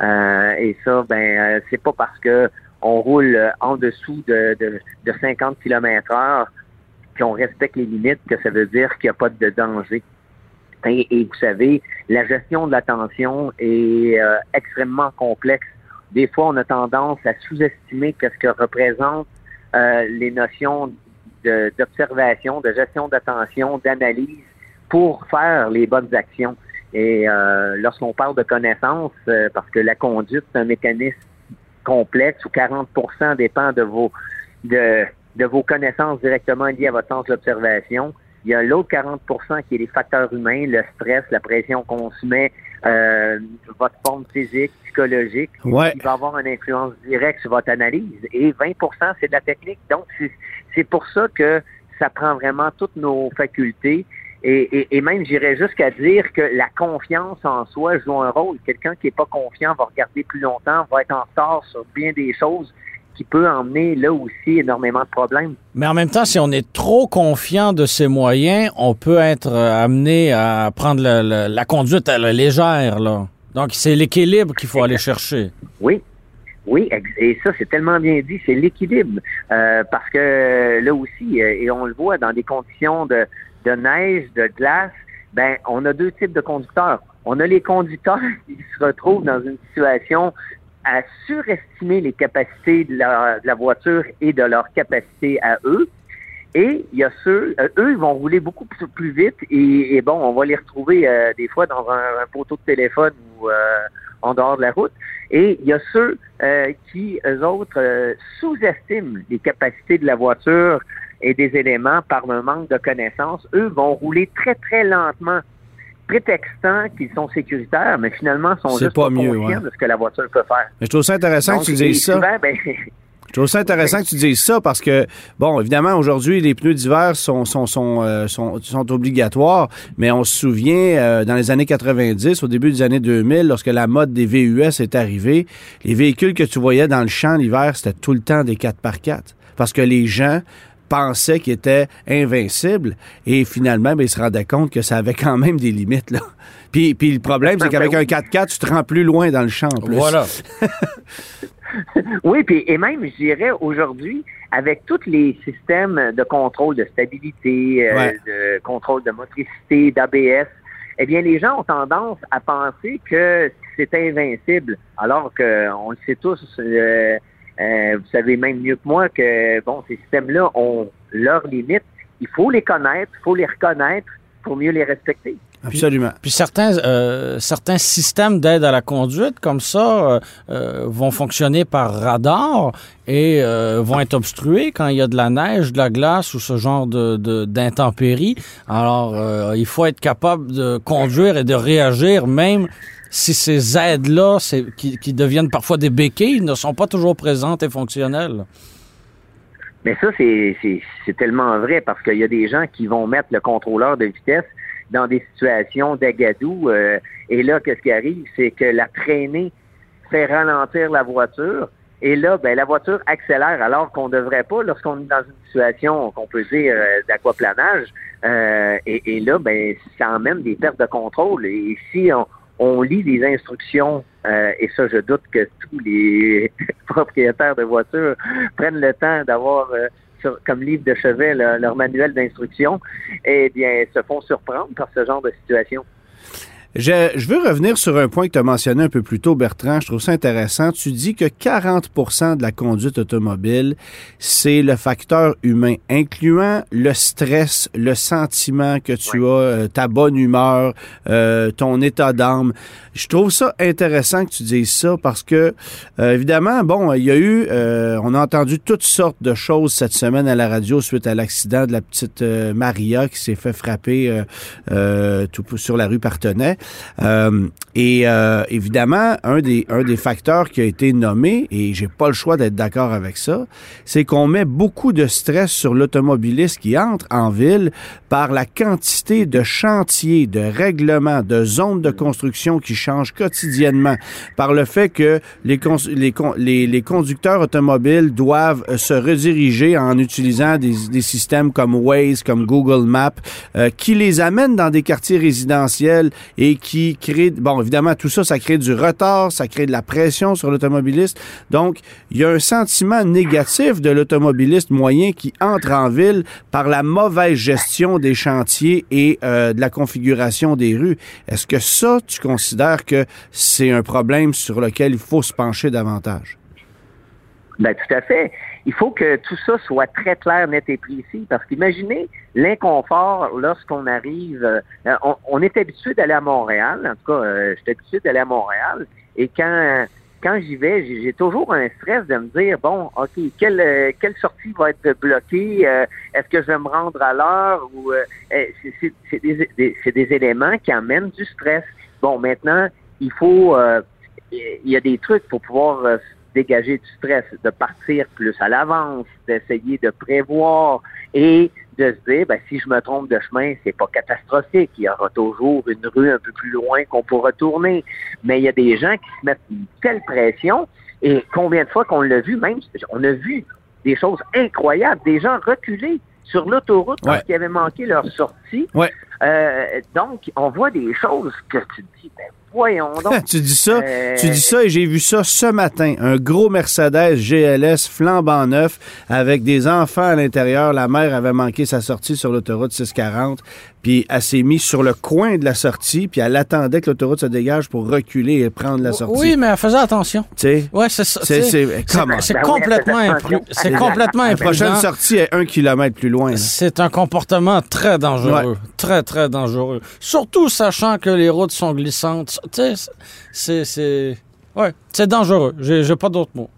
Euh, et ça, ben, euh, c'est pas parce que on roule en dessous de, de, de 50 km heure qu'on respecte les limites que ça veut dire qu'il n'y a pas de danger. Et, vous savez, la gestion de la tension est euh, extrêmement complexe. Des fois, on a tendance à sous-estimer qu'est-ce que représentent les notions d'observation, de, gestion d'attention, d'analyse pour faire les bonnes actions. Et euh, lorsqu'on parle de connaissance, euh, parce que la conduite, c'est un mécanisme complexe où 40% dépend de vos de, de vos connaissances directement liées à votre sens d'observation. Il y a l'autre 40% qui est les facteurs humains, le stress, la pression qu'on se met, euh, votre forme physique, psychologique, qui va avoir une influence directe sur votre analyse. Et 20% c'est de la technique. Donc, c'est pour ça que ça prend vraiment toutes nos facultés et, et, même, j'irais jusqu'à dire que la confiance en soi joue un rôle. Quelqu'un qui n'est pas confiant va regarder plus longtemps, va être en retard sur bien des choses qui peut emmener là aussi énormément de problèmes. Mais en même temps, si on est trop confiant de ses moyens, on peut être euh, amené à prendre la, conduite à la légère. Là. Donc, c'est l'équilibre qu'il faut aller chercher. Oui, oui, et ça, c'est tellement bien dit, c'est l'équilibre. Euh, parce que là aussi, euh, et on le voit dans des conditions de, de neige, de glace, ben, on a deux types de conducteurs. On a les conducteurs [laughs] qui se retrouvent dans une situation à surestimer les capacités de la, voiture et de leur capacité à eux. Et il y a ceux, euh, eux, ils vont rouler beaucoup plus, vite et, bon, on va les retrouver euh, des fois dans un, poteau de téléphone ou euh, en dehors de la route. Et il y a ceux qui, eux autres, sous-estiment les capacités de la voiture et des éléments par un manque de connaissances, eux vont rouler très, très lentement, prétextant qu'ils sont sécuritaires, mais finalement sont juste pas, conscients de ce que la voiture peut faire. Mais je trouve ça intéressant que tu dises ça. ben, [laughs] je trouve ça intéressant que tu dises ça parce que, bon, évidemment, aujourd'hui, les pneus d'hiver sont, sont, sont, euh, sont, sont obligatoires, mais on se souvient, euh, dans les années 90, au début des années 2000, lorsque la mode des VUS est arrivée, les véhicules que tu voyais dans le champ l'hiver, c'était tout le temps des 4x4 parce que les gens pensaient qu'ils étaient invincibles et finalement, ben, ils se rendaient compte que ça avait quand même des limites. Là. Puis, puis le problème, c'est qu'avec un 4x4, tu te rends plus loin dans le champ. en plus. Voilà. [laughs] Oui, puis et même, je dirais, aujourd'hui, avec tous les systèmes de contrôle de stabilité, euh, Ouais. de contrôle de motricité, d'ABS, eh bien, les gens ont tendance à penser que c'est invincible, alors que on le sait tous, euh, euh, vous savez même mieux que moi que, bon, ces systèmes-là ont leurs limites. Il faut les connaître, il faut les reconnaître pour mieux les respecter. Absolument. Puis certains, euh, certains systèmes d'aide à la conduite, comme ça, euh, euh, vont fonctionner par radar et euh, vont être obstrués quand il y a de la neige, de la glace ou ce genre de, de- d'intempéries. Alors, euh, il faut être capable de conduire et de réagir, même si ces aides-là, qui, qui deviennent parfois des béquilles, ne sont pas toujours présentes et fonctionnelles. Mais ça, c'est tellement vrai parce qu'il y a des gens qui vont mettre le contrôleur de vitesse dans des situations d'agadou. euh, et là, qu'est-ce qui arrive? C'est que la traînée fait ralentir la voiture. Et là, ben, la voiture accélère alors qu'on ne devrait pas lorsqu'on est dans une situation qu'on peut dire euh, d'aquaplanage. Euh, et, et là, ben, ça emmène des pertes de contrôle. Et si on, on lit les instructions, euh, et ça, je doute que tous les [laughs] propriétaires de voitures prennent le temps d'avoir euh, comme livre de chevet leur manuel d'instruction, eh bien, se font surprendre par ce genre de situation. Je, je veux revenir sur un point que tu as mentionné un peu plus tôt, Bertrand. Je trouve ça intéressant. Tu dis que 40% de la conduite automobile, c'est le facteur humain, incluant le stress, le sentiment que tu as, euh, ta bonne humeur, euh, ton état d'âme. Je trouve ça intéressant que tu dises ça parce que, euh, évidemment, bon, il y a eu, euh, on a entendu toutes sortes de choses cette semaine à la radio suite à l'accident de la petite Maria qui s'est fait frapper euh, euh, tout, sur la rue Partenay. Euh, et euh, évidemment, un des, un des facteurs qui a été nommé, et j'ai pas le choix d'être d'accord avec ça, c'est qu'on met beaucoup de stress sur l'automobiliste qui entre en ville par la quantité de chantiers, de règlements, de zones de construction qui changent quotidiennement, par le fait que les, les, les, les conducteurs automobiles doivent euh, se rediriger en utilisant des, des systèmes comme Waze, comme Google Maps, euh, qui les amènent dans des quartiers résidentiels et qui créent, bon, évidemment, tout ça, ça crée du retard, ça crée de la pression sur l'automobiliste. Donc, il y a un sentiment négatif de l'automobiliste moyen qui entre en ville par la mauvaise gestion des chantiers et euh, de la configuration des rues. Est-ce que ça, tu considères que c'est un problème sur lequel il faut se pencher davantage? Ben, tout à fait. Il faut que tout ça soit très clair, net et précis, parce qu'imaginez l'inconfort lorsqu'on arrive. euh, on, est habitué d'aller à Montréal, en tout cas, euh, je suis habitué d'aller à Montréal, et quand quand j'y vais, j'ai toujours un stress de me dire bon, ok, quelle euh, quelle sortie va être bloquée euh, Est-ce que je vais me rendre à l'heure ou euh, euh, c'est- des, des- éléments qui amènent du stress. Bon, maintenant, il faut il y a des trucs pour pouvoir dégager du stress, de partir plus à l'avance, d'essayer de prévoir et de se dire, ben, si je me trompe de chemin, c'est pas catastrophique. Il y aura toujours une rue un peu plus loin qu'on pourra tourner. Mais il y a des gens qui se mettent une telle pression et combien de fois qu'on l'a vu, même, on a vu des choses incroyables, des gens reculés sur l'autoroute parce qu'ils avaient manqué leur sortie. Ouais. Euh, donc, on voit des choses que tu te dis, ben, voyons [laughs] donc. tu dis ça, Euh, tu dis ça et j'ai vu ça ce matin. Un gros Mercedes GLS flambant neuf avec des enfants à l'intérieur. La mère avait manqué sa sortie sur l'autoroute 640. Puis elle s'est mise sur le coin de la sortie, puis elle attendait que l'autoroute se dégage pour reculer et prendre la sortie. Oui, mais elle faisait attention. Tu sais, Ouais, c'est ça. c'est, tu sais, c'est, comment? C'est Ben complètement, elle faisait impru- attention. c'est La- complètement La prochaine imprudent. sortie est un kilomètre plus loin. là. C'est un comportement très dangereux. Très, très dangereux. Surtout sachant que les routes sont glissantes. Tu sais, c'est. c'est- Ouais, c'est dangereux. J'ai pas d'autres mots.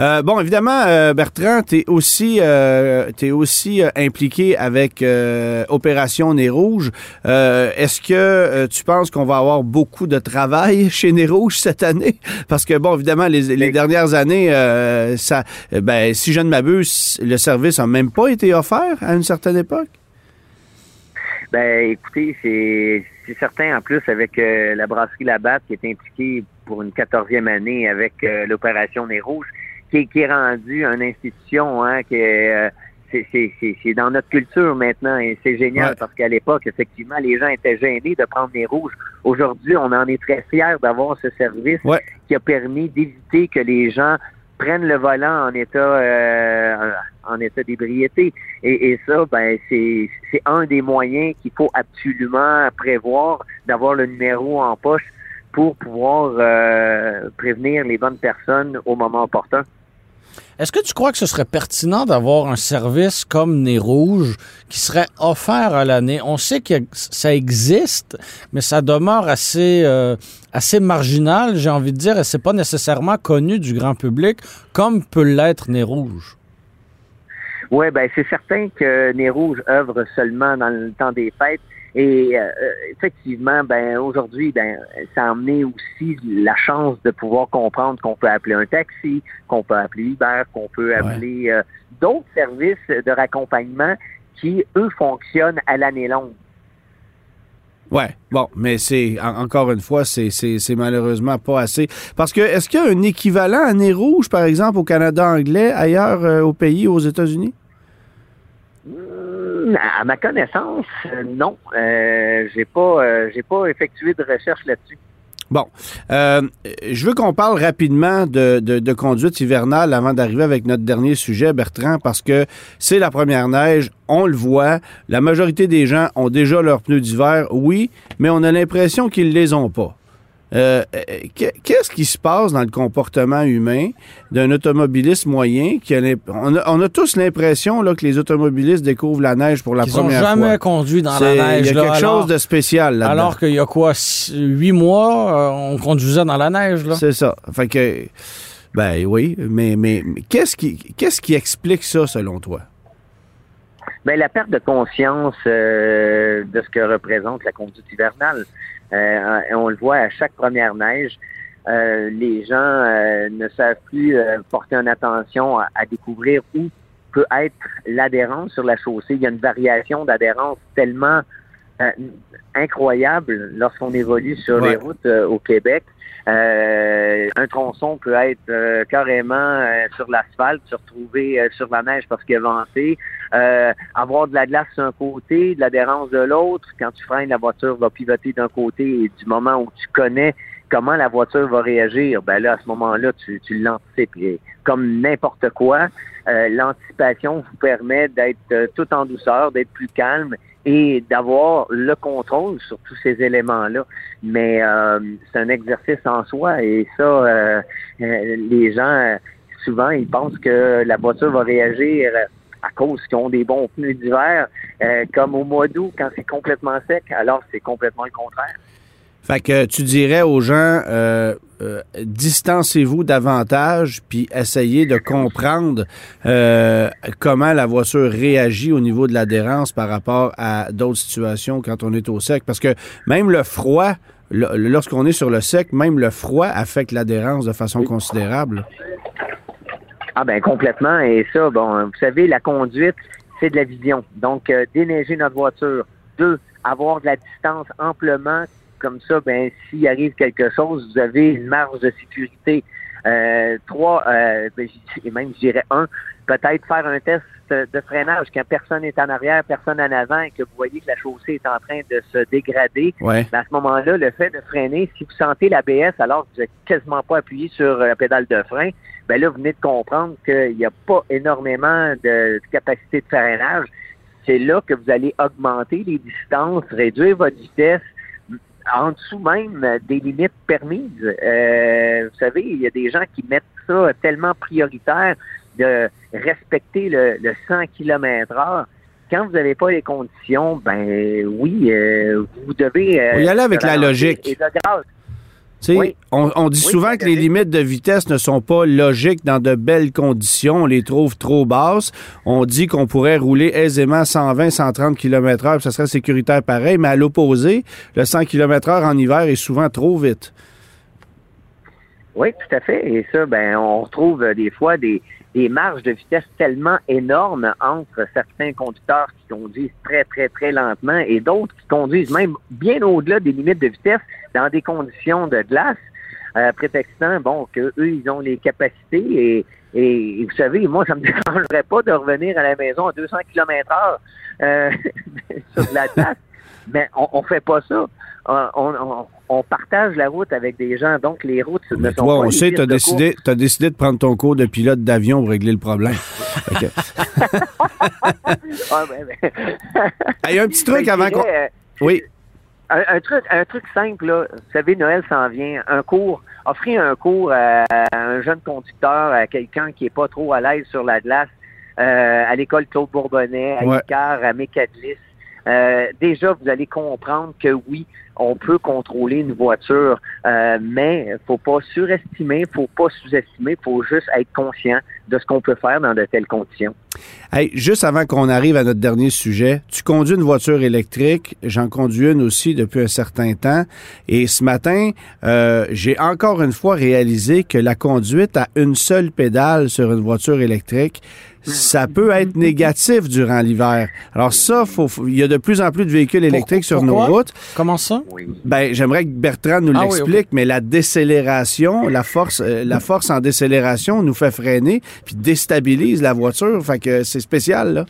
Euh, bon, évidemment, euh, Bertrand, tu es aussi, euh, t'es aussi euh, impliqué avec euh, Opération Nez Rouge. Euh, Est-ce que euh, tu penses qu'on va avoir beaucoup de travail [laughs] chez Nez Rouge cette année? Parce que, bon, évidemment, les, les dernières années, euh, ça, ben, si je ne m'abuse, le service n'a même pas été offert à une certaine époque. Ben, écoutez, c'est certain, en plus, avec euh, la brasserie Labatte qui est impliquée pour une quatorzième année avec euh, l'opération Nez Rouge, qui, est- qui est rendue une institution, hein, qui euh, c'est- dans notre culture maintenant et c'est génial Ouais. parce qu'à l'époque, effectivement, les gens étaient gênés de prendre Nez Rouge. Aujourd'hui, on en est très fiers d'avoir ce service Ouais. qui a permis d'éviter que les gens prennent le volant en état euh, en état d'ébriété. Et, et ça, ben c'est un des moyens qu'il faut absolument prévoir, d'avoir le numéro en poche pour pouvoir euh, prévenir les bonnes personnes au moment opportun. Est-ce que tu crois que ce serait pertinent d'avoir un service comme Nez Rouge qui serait offert à l'année? On sait que ça existe, mais ça demeure assez, euh, assez marginal, j'ai envie de dire, et c'est pas nécessairement connu du grand public comme peut l'être Nez Rouge. Oui, ben c'est certain que Nez Rouge œuvre seulement dans le temps des fêtes. Et euh, effectivement, ben aujourd'hui, ben ça a amené aussi la chance de pouvoir comprendre qu'on peut appeler un taxi, qu'on peut appeler Uber, qu'on peut appeler euh, d'autres services de raccompagnement qui, eux, fonctionnent à l'année longue. Ouais, bon, mais c'est en- encore une fois, c'est c'est- c'est malheureusement pas assez. Parce que est-ce qu'il y a un équivalent à nez rouge, par exemple, au Canada anglais, ailleurs euh, au pays, aux États-Unis? À ma connaissance, euh, non. Euh, j'ai pas, euh, j'ai pas effectué de recherche là-dessus. Bon, euh, je veux qu'on parle rapidement de, de- conduite hivernale avant d'arriver avec notre dernier sujet, Bertrand, parce que c'est la première neige, on le voit. La majorité des gens ont déjà leurs pneus d'hiver, oui, mais on a l'impression qu'ils les ont pas. Euh, euh, qu'est- Qu'est-ce qui se passe dans le comportement humain d'un automobiliste moyen qui a on, a, on a tous l'impression là que les automobilistes découvrent la neige pour la Ils n'ont première jamais fois. conduit dans la neige. Il y a là, quelque alors- chose de spécial là-dedans. Alors qu'il y a quoi, huit mois, euh, on conduisait dans la neige, là? C'est ça. Fait que, ben oui, mais, mais, mais qu'est-ce qui, qu'est-ce qui explique ça selon toi? Ben, la perte de conscience euh, de ce que représente la conduite hivernale. Euh, on le voit à chaque première neige. euh, les gens euh, ne savent plus euh, porter une attention à, à découvrir où peut être l'adhérence sur la chaussée. Il y a une variation d'adhérence tellement euh, incroyable lorsqu'on évolue sur Ouais. les routes euh, au Québec. Euh, un tronçon peut être euh, carrément euh, sur l'asphalte, se retrouver sur la neige parce qu'il a. Euh, avoir de la glace d'un côté, de l'adhérence de l'autre. Quand tu freines, la voiture va pivoter d'un côté et du moment où tu connais comment la voiture va réagir, ben là, à ce moment-là, tu, l'anticipes. Comme n'importe quoi, l'anticipation vous permet d'être tout en douceur, d'être plus calme et d'avoir le contrôle sur tous ces éléments-là. Mais euh, c'est un exercice en soi et ça, euh, euh, les gens, souvent, ils pensent que la voiture va réagir à cause qu'ils ont des bons pneus d'hiver, euh, comme au mois d'août quand c'est complètement sec, alors c'est complètement le contraire. Fait que tu dirais aux gens, euh, euh, distancez-vous davantage, puis essayez de comprendre euh, comment la voiture réagit au niveau de l'adhérence par rapport à d'autres situations quand on est au sec. Parce que même le froid, lorsqu'on est sur le sec, même le froid affecte l'adhérence de façon considérable. Ah ben complètement. Et ça, bon, vous savez, la conduite, c'est de la vision. Donc, euh, notre voiture. Deux, avoir de la distance amplement. Comme ça, ben, s'il arrive quelque chose, vous avez une marge de sécurité. Euh, trois, euh, ben, et même je dirais un, peut-être faire un test de freinage quand personne n'est en arrière, personne en avant et que vous voyez que la chaussée est en train de se dégrader. Ouais. Ben, à ce moment-là, le fait de freiner, si vous sentez l'ABS alors que vous n'avez quasiment pas appuyé sur la pédale de frein, ben là, vous venez de comprendre qu'il n'y a pas énormément de capacité de freinage. C'est là que vous allez augmenter les distances, réduire votre vitesse en dessous même des limites permises. Euh, vous savez, il y a des gens qui mettent ça tellement prioritaire de respecter le, le 100 km heure. Quand vous n'avez pas les conditions, ben oui, euh, vous devez... euh, y aller avec la logique. Et de grâce, On, on dit Oui, souvent que les limites de vitesse ne sont pas logiques dans de belles conditions. On les trouve trop basses. On dit qu'on pourrait rouler aisément 120, 130 km h ça serait sécuritaire pareil, mais à l'opposé, le 100 km h en hiver est souvent trop vite. Oui, tout à fait. Et ça, ben, on retrouve euh, des fois des, des marges de vitesse tellement énormes entre certains conducteurs qui conduisent très, très, très lentement et d'autres qui conduisent même bien au-delà des limites de vitesse dans des conditions de glace, euh, prétextant, bon, que eux, ils ont les capacités et, et, vous savez, moi, ça me [laughs] dérangerait pas de revenir à la maison à 200 km heure euh, [laughs] sur de la glace. Mais on, on fait pas ça. Euh, on partage la route avec des gens, donc les routes ne Mais sont toi, pas on sait, tu as décidé, t'as décidé de prendre ton cours de pilote d'avion pour régler le problème. Course. Ah, ben, ben. Hey, Il y a un petit truc Ben, avant qu'on. dirais, Oui. euh, Un, un truc, un truc simple, là. Vous savez, Noël s'en vient. Un cours, offrir un cours à, à un jeune conducteur, à quelqu'un qui est pas trop à l'aise sur la glace, euh, à l'école Claude Bourbonnais, à Ouais. Icar, à Mécadlis. Euh, déjà, vous allez comprendre que oui, on peut contrôler une voiture, euh, mais faut pas surestimer, faut pas sous-estimer, faut juste être conscient de ce qu'on peut faire dans de telles conditions. Hey, juste avant qu'on arrive à notre dernier sujet, tu conduis une voiture électrique, j'en conduis une aussi depuis un certain temps, et ce matin, euh, j'ai encore une fois réalisé que la conduite à une seule pédale sur une voiture électrique, ça peut être négatif durant l'hiver. Alors ça, faut, faut- il y a de plus en plus de véhicules électriques sur nos pourquoi? routes. Comment ça? Ben, j'aimerais que Bertrand nous Ah oui, l'explique, mais la décélération, la force, euh, la force en décélération nous fait freiner puis déstabilise la voiture. Fait que c'est spécial, là.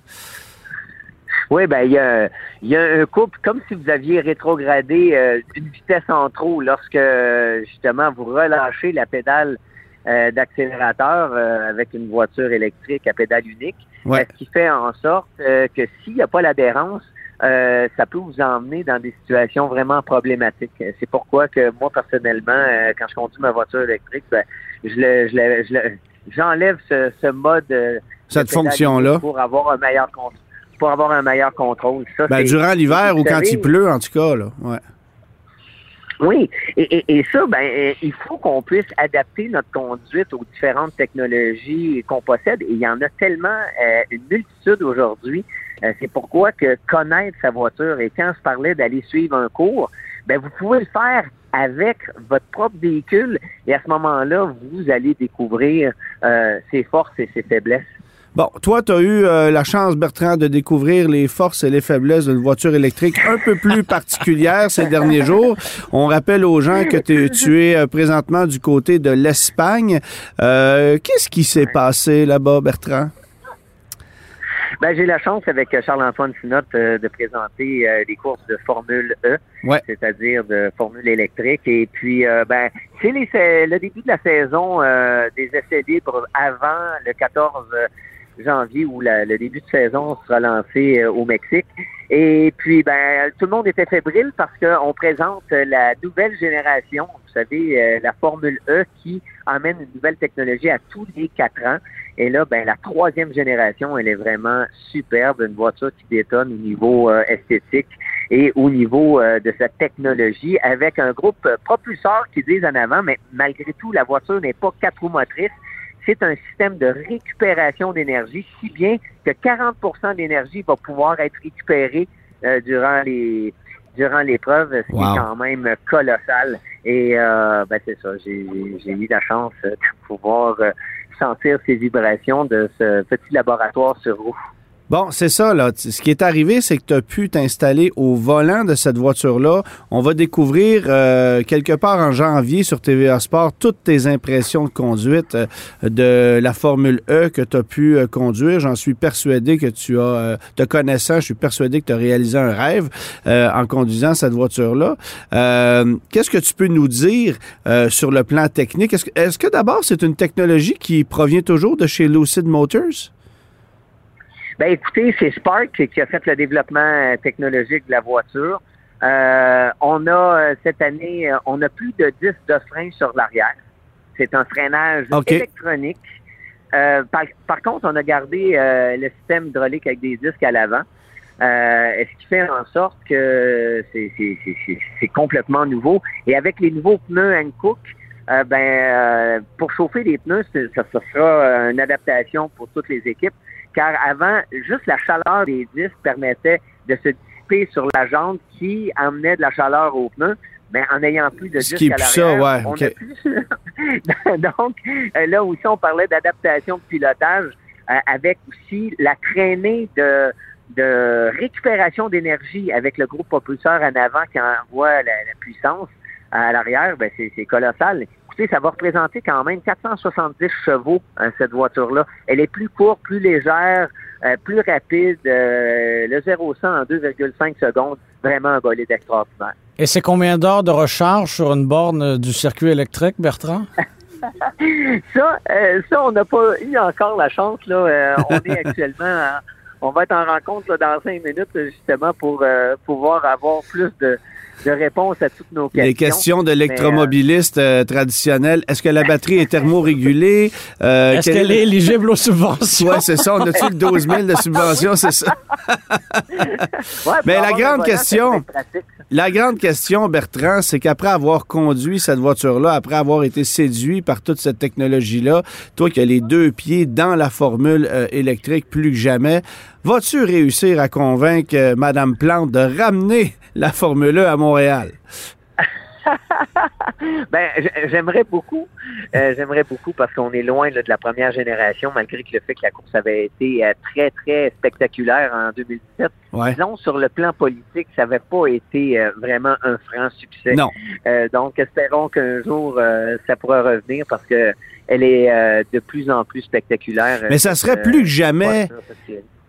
Oui, ben il y a, il y a un couple, comme si vous aviez rétrogradé euh, d'une vitesse en trop lorsque justement vous relâchez la pédale euh, d'accélérateur euh, avec une voiture électrique à pédale unique, Ouais. Ce qui fait en sorte euh, que s'il n'y a pas l'adhérence, euh, ça peut vous emmener dans des situations vraiment problématiques. C'est pourquoi que moi personnellement, euh, quand je conduis ma voiture électrique, ben, je le, je le- je le- j'enlève ce, ce mode Cette fonction-là. unique pour avoir un meilleur contrôle. Pour avoir un meilleur contrôle. Ça, Ben, durant l'hiver ou quand savez, il pleut, en tout cas, là. Ouais. Oui, et, ça, ben, euh, il faut qu'on puisse adapter notre conduite aux différentes technologies qu'on possède. Et il y en a tellement euh, une multitude aujourd'hui. Euh, c'est pourquoi que connaître sa voiture, et quand je parlais d'aller suivre un cours, ben, vous pouvez le faire avec votre propre véhicule et à ce moment-là, vous allez découvrir ses forces et ses faiblesses. Bon, toi, tu as eu euh, la chance, Bertrand, de découvrir les forces et les faiblesses d'une voiture électrique un peu plus [laughs] particulière ces derniers jours. On rappelle aux gens que tu es euh, présentement du côté de l'Espagne. Euh, Qu'est-ce qui s'est passé là-bas, Bertrand? Ben, j'ai la chance avec Charles-Antoine Sinotte euh, de présenter euh, les courses de Formule E, Ouais. c'est-à-dire de Formule électrique. Et puis, euh, ben, c'est le début de la saison des essais libres avant le 14 janvier où le début de saison sera lancé euh, au Mexique. Et puis, ben, tout le monde était fébrile parce qu'on présente la nouvelle génération, vous savez, euh, la Formule E qui amène une nouvelle technologie à tous les quatre ans. Et là, ben, la troisième génération, elle est vraiment superbe, une voiture qui détonne au niveau euh, esthétique et au niveau de sa technologie, avec un groupe propulseur qui disent en avant, mais malgré tout, la voiture n'est pas quatre roues motrices. C'est un système de récupération d'énergie, si bien que 40% d'énergie va pouvoir être récupérée euh, durant les durant l'épreuve, ce qui Wow. est quand même colossal. Et euh, ben c'est ça, j'ai eu la chance euh, de pouvoir sentir ces vibrations de ce petit laboratoire sur roue. Bon, c'est ça, là. Ce qui est arrivé, c'est que tu as pu t'installer au volant de cette voiture-là. On va découvrir euh, quelque part en janvier sur TVA Sport toutes tes impressions de conduite euh, de la Formule E que tu as pu euh, conduire. J'en suis persuadé que tu as, te connaissant, je suis persuadé que tu as réalisé un rêve en conduisant cette voiture-là. Qu'est-ce que tu peux nous dire sur le plan technique? Est-ce que, est-ce que d'abord, c'est une technologie qui provient toujours de chez Lucid Motors? Ben écoutez, c'est Spark qui a fait le développement euh, technologique de la voiture. Euh, on a euh, cette année, on a plus de 10 de frein sur l'arrière. C'est un freinage électronique. Euh, par, par contre, on a gardé euh, le système hydraulique avec des disques à l'avant. Euh, ce qui fait en sorte que c'est- complètement nouveau? Et avec les nouveaux pneus Hankook, euh, ben, euh, pour chauffer les pneus, ça sera une adaptation pour toutes les équipes. Car avant, juste la chaleur des disques permettait de se dissiper sur la jante qui emmenait de la chaleur aux pneus. Mais en n'ayant plus de disques à l'arrière, ouais, on plus [laughs] Donc, là aussi, on parlait d'adaptation de pilotage euh, avec aussi la traînée de, de récupération d'énergie avec le groupe propulseur en avant qui envoie la, la puissance à l'arrière, ben c'est colossal. Écoutez, ça va représenter quand même 470 chevaux, hein, cette voiture-là. Elle est plus courte, plus légère, euh, plus rapide. euh, le 0 100 en 2,5 secondes. Vraiment un bolide extraordinaire. Et c'est combien d'heures de recharge sur une borne euh, du circuit électrique, Bertrand? [laughs] Ça, euh, ça, on n'a pas eu encore la chance. Là, Euh, on est [laughs] actuellement, en- on va être en rencontre là, dans cinq minutes justement pour euh, pouvoir avoir plus de, de réponses à toutes nos questions. Les questions de Mais, l'électromobiliste euh, traditionnel. Est-ce que la batterie est thermorégulée? Euh, Est-ce quel qu'elle est éligible aux subventions? Ouais, c'est ça. On a-tu le 12 000 de subventions? C'est ça? Ouais, Mais la grande question-. La grande question, Bertrand, c'est qu'après avoir conduit cette voiture-là, après avoir été séduit par toute cette technologie-là, toi qui as les deux pieds dans la formule euh, électrique plus que jamais, vas-tu réussir à convaincre euh, Madame Plante de ramener la Formule 1 à Montréal? [laughs] Ben, j'aimerais beaucoup. Euh, j'aimerais beaucoup parce qu'on est loin là, de la première génération, malgré que le fait que la course avait été euh, très, très spectaculaire en 2017. Ouais. Disons, sur le plan politique, ça n'avait pas été euh, vraiment un franc succès. Non. Donc, espérons qu'un jour, ça pourra revenir parce que elle est de plus en plus spectaculaire. Mais ça serait plus que jamais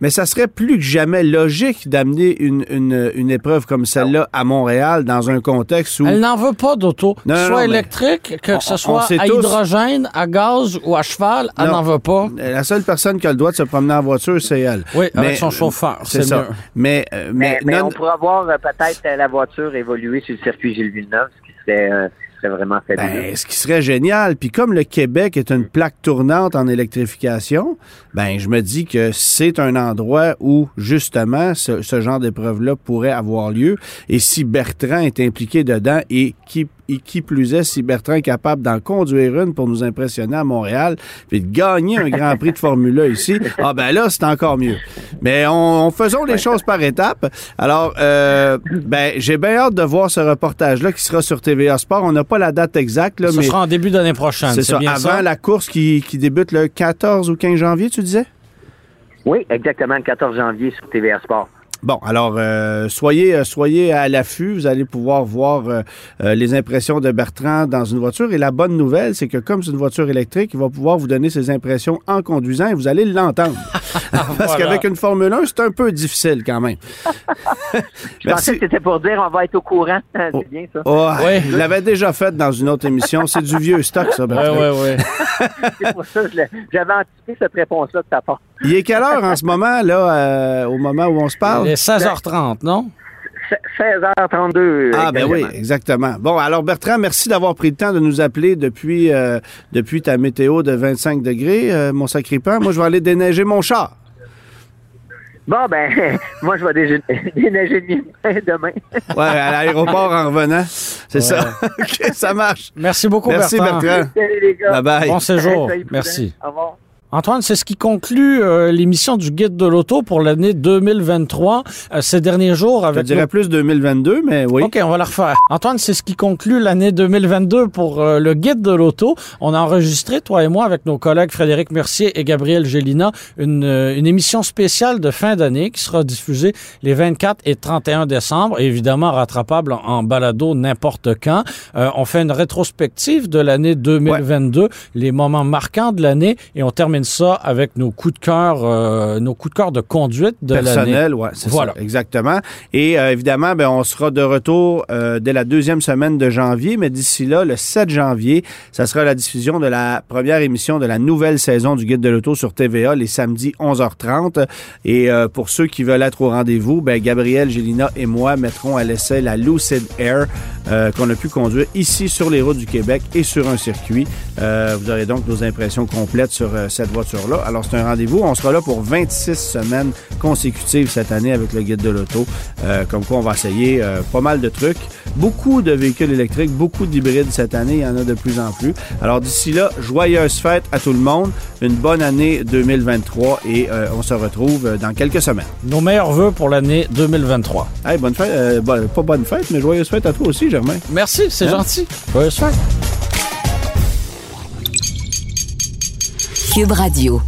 Mais ça serait plus que jamais logique d'amener une, une, une épreuve comme celle-là à Montréal dans un contexte où... Elle n'en veut pas d'auto. Non, non, soit non, électrique, que On- ce soit à tous- hydrogène, à gaz ou à cheval, elle n'en veut pas. La seule personne qui a le droit de se promener en voiture, c'est elle. Oui, avec son chauffeur, C'est ça. mieux. Mais, euh, Mais, mais, mais non- on pourra voir euh, peut-être euh, la voiture évoluer sur le circuit Gilles Villeneuve, ce qui serait, euh, ce Ben, ce qui serait génial. Puis comme le Québec est une plaque tournante en électrification, ben je me dis que c'est un endroit où justement ce, ce genre d'épreuve-là pourrait avoir lieu. Et si Bertrand est impliqué dedans et qui et qui plus est, si Bertrand est capable d'en conduire une pour nous impressionner à Montréal, puis de gagner un Grand Prix de Formule 1 ici, [laughs] ah ben là, c'est encore mieux. Mais on, on faisons les choses par étapes. Alors, euh, ben, j'ai bien hâte de voir ce reportage-là qui sera sur TVA Sport. On n'a pas la date exacte, là, Ce mais sera en début d'année prochaine. c'est ça, bien avant ça? la course qui, qui débute le 14 ou 15 janvier, tu disais? Oui, exactement, le 14 janvier sur TVA Sport. Bon, alors euh, soyez euh, soyez à l'affût, vous allez pouvoir voir euh, euh, les impressions de Bertrand dans une voiture. Et la bonne nouvelle, c'est que comme c'est une voiture électrique, il va pouvoir vous donner ses impressions en conduisant et vous allez l'entendre. [laughs] Parce Voilà. qu'avec une Formule 1, c'est un peu difficile quand même. Je pensais que c'était pour dire on va être au courant. C'est bien ça. Oh, Oui. Je l'avais déjà fait dans une autre émission. C'est du vieux stock, ça, Oui, Bertrand. oui, oui. [laughs] C'est pour ça que j'avais anticipé cette réponse-là de ta part. Il est quelle heure en ce moment, là, euh, au moment où on se parle? Il est 16h30, non? 16h32. Ah ben oui, exactement. Bon, alors Bertrand, merci d'avoir pris le temps de nous appeler depuis, euh, depuis ta météo de 25 degrés, euh, mon sacripant. Moi, je vais aller déneiger mon char. Bon, ben, [laughs] moi, je vais [laughs] déneiger demain. Ouais, à l'aéroport en revenant. C'est ça. [laughs] OK, ça marche. Merci beaucoup, Merci, Bertrand. Bertrand. Salut, les gars. Bye bye. Bon séjour. Merci. Au revoir. Antoine, c'est ce qui conclut euh, l'émission du Guide de l'auto pour l'année 2023. Euh, ces derniers jours Je avec dirais nos- plus 2022, mais oui. OK, on va la refaire. Antoine, c'est ce qui conclut l'année 2022 pour euh, le guide de l'auto. On a enregistré, toi et moi, avec nos collègues Frédéric Mercier et Gabriel Gélina, une, une émission spéciale de fin d'année qui sera diffusée les 24 et 31 décembre, et évidemment rattrapable en, en balado n'importe quand. On fait une rétrospective de l'année 2022, les moments marquants de l'année, et on termine ça avec nos coups de cœur, euh, nos coups de cœur de conduite de personnel, ouais, c'est Voilà. ça, exactement. Et euh, évidemment, ben, on sera de retour euh, dès la deuxième semaine de janvier, mais d'ici là, le 7 janvier, ça sera la diffusion de la première émission de la nouvelle saison du Guide de l'auto sur TVA, les samedis 11h30. Et pour ceux qui veulent être au rendez-vous, ben, Gabriel, Gélina et moi mettrons à l'essai la Lucid Air, qu'on a pu conduire ici sur les routes du Québec et sur un circuit. Vous aurez donc nos impressions complètes sur euh, cette voiture-là. Alors, c'est un rendez-vous. On sera là pour 26 semaines consécutives cette année avec le guide de l'auto. Euh, comme quoi, on va essayer euh, pas mal de trucs. Beaucoup de véhicules électriques, beaucoup d'hybrides cette année. Il y en a de plus en plus. Alors, d'ici là, joyeuses fêtes à tout le monde. Une bonne année 2023 et euh, on se retrouve dans quelques semaines. Nos meilleurs voeux pour l'année 2023. Hey, bonne fête. euh, bon, pas bonne fête, mais joyeuse fête à toi aussi, Germain. Merci, c'est Hein? gentil. Joyeuse fête. Radio.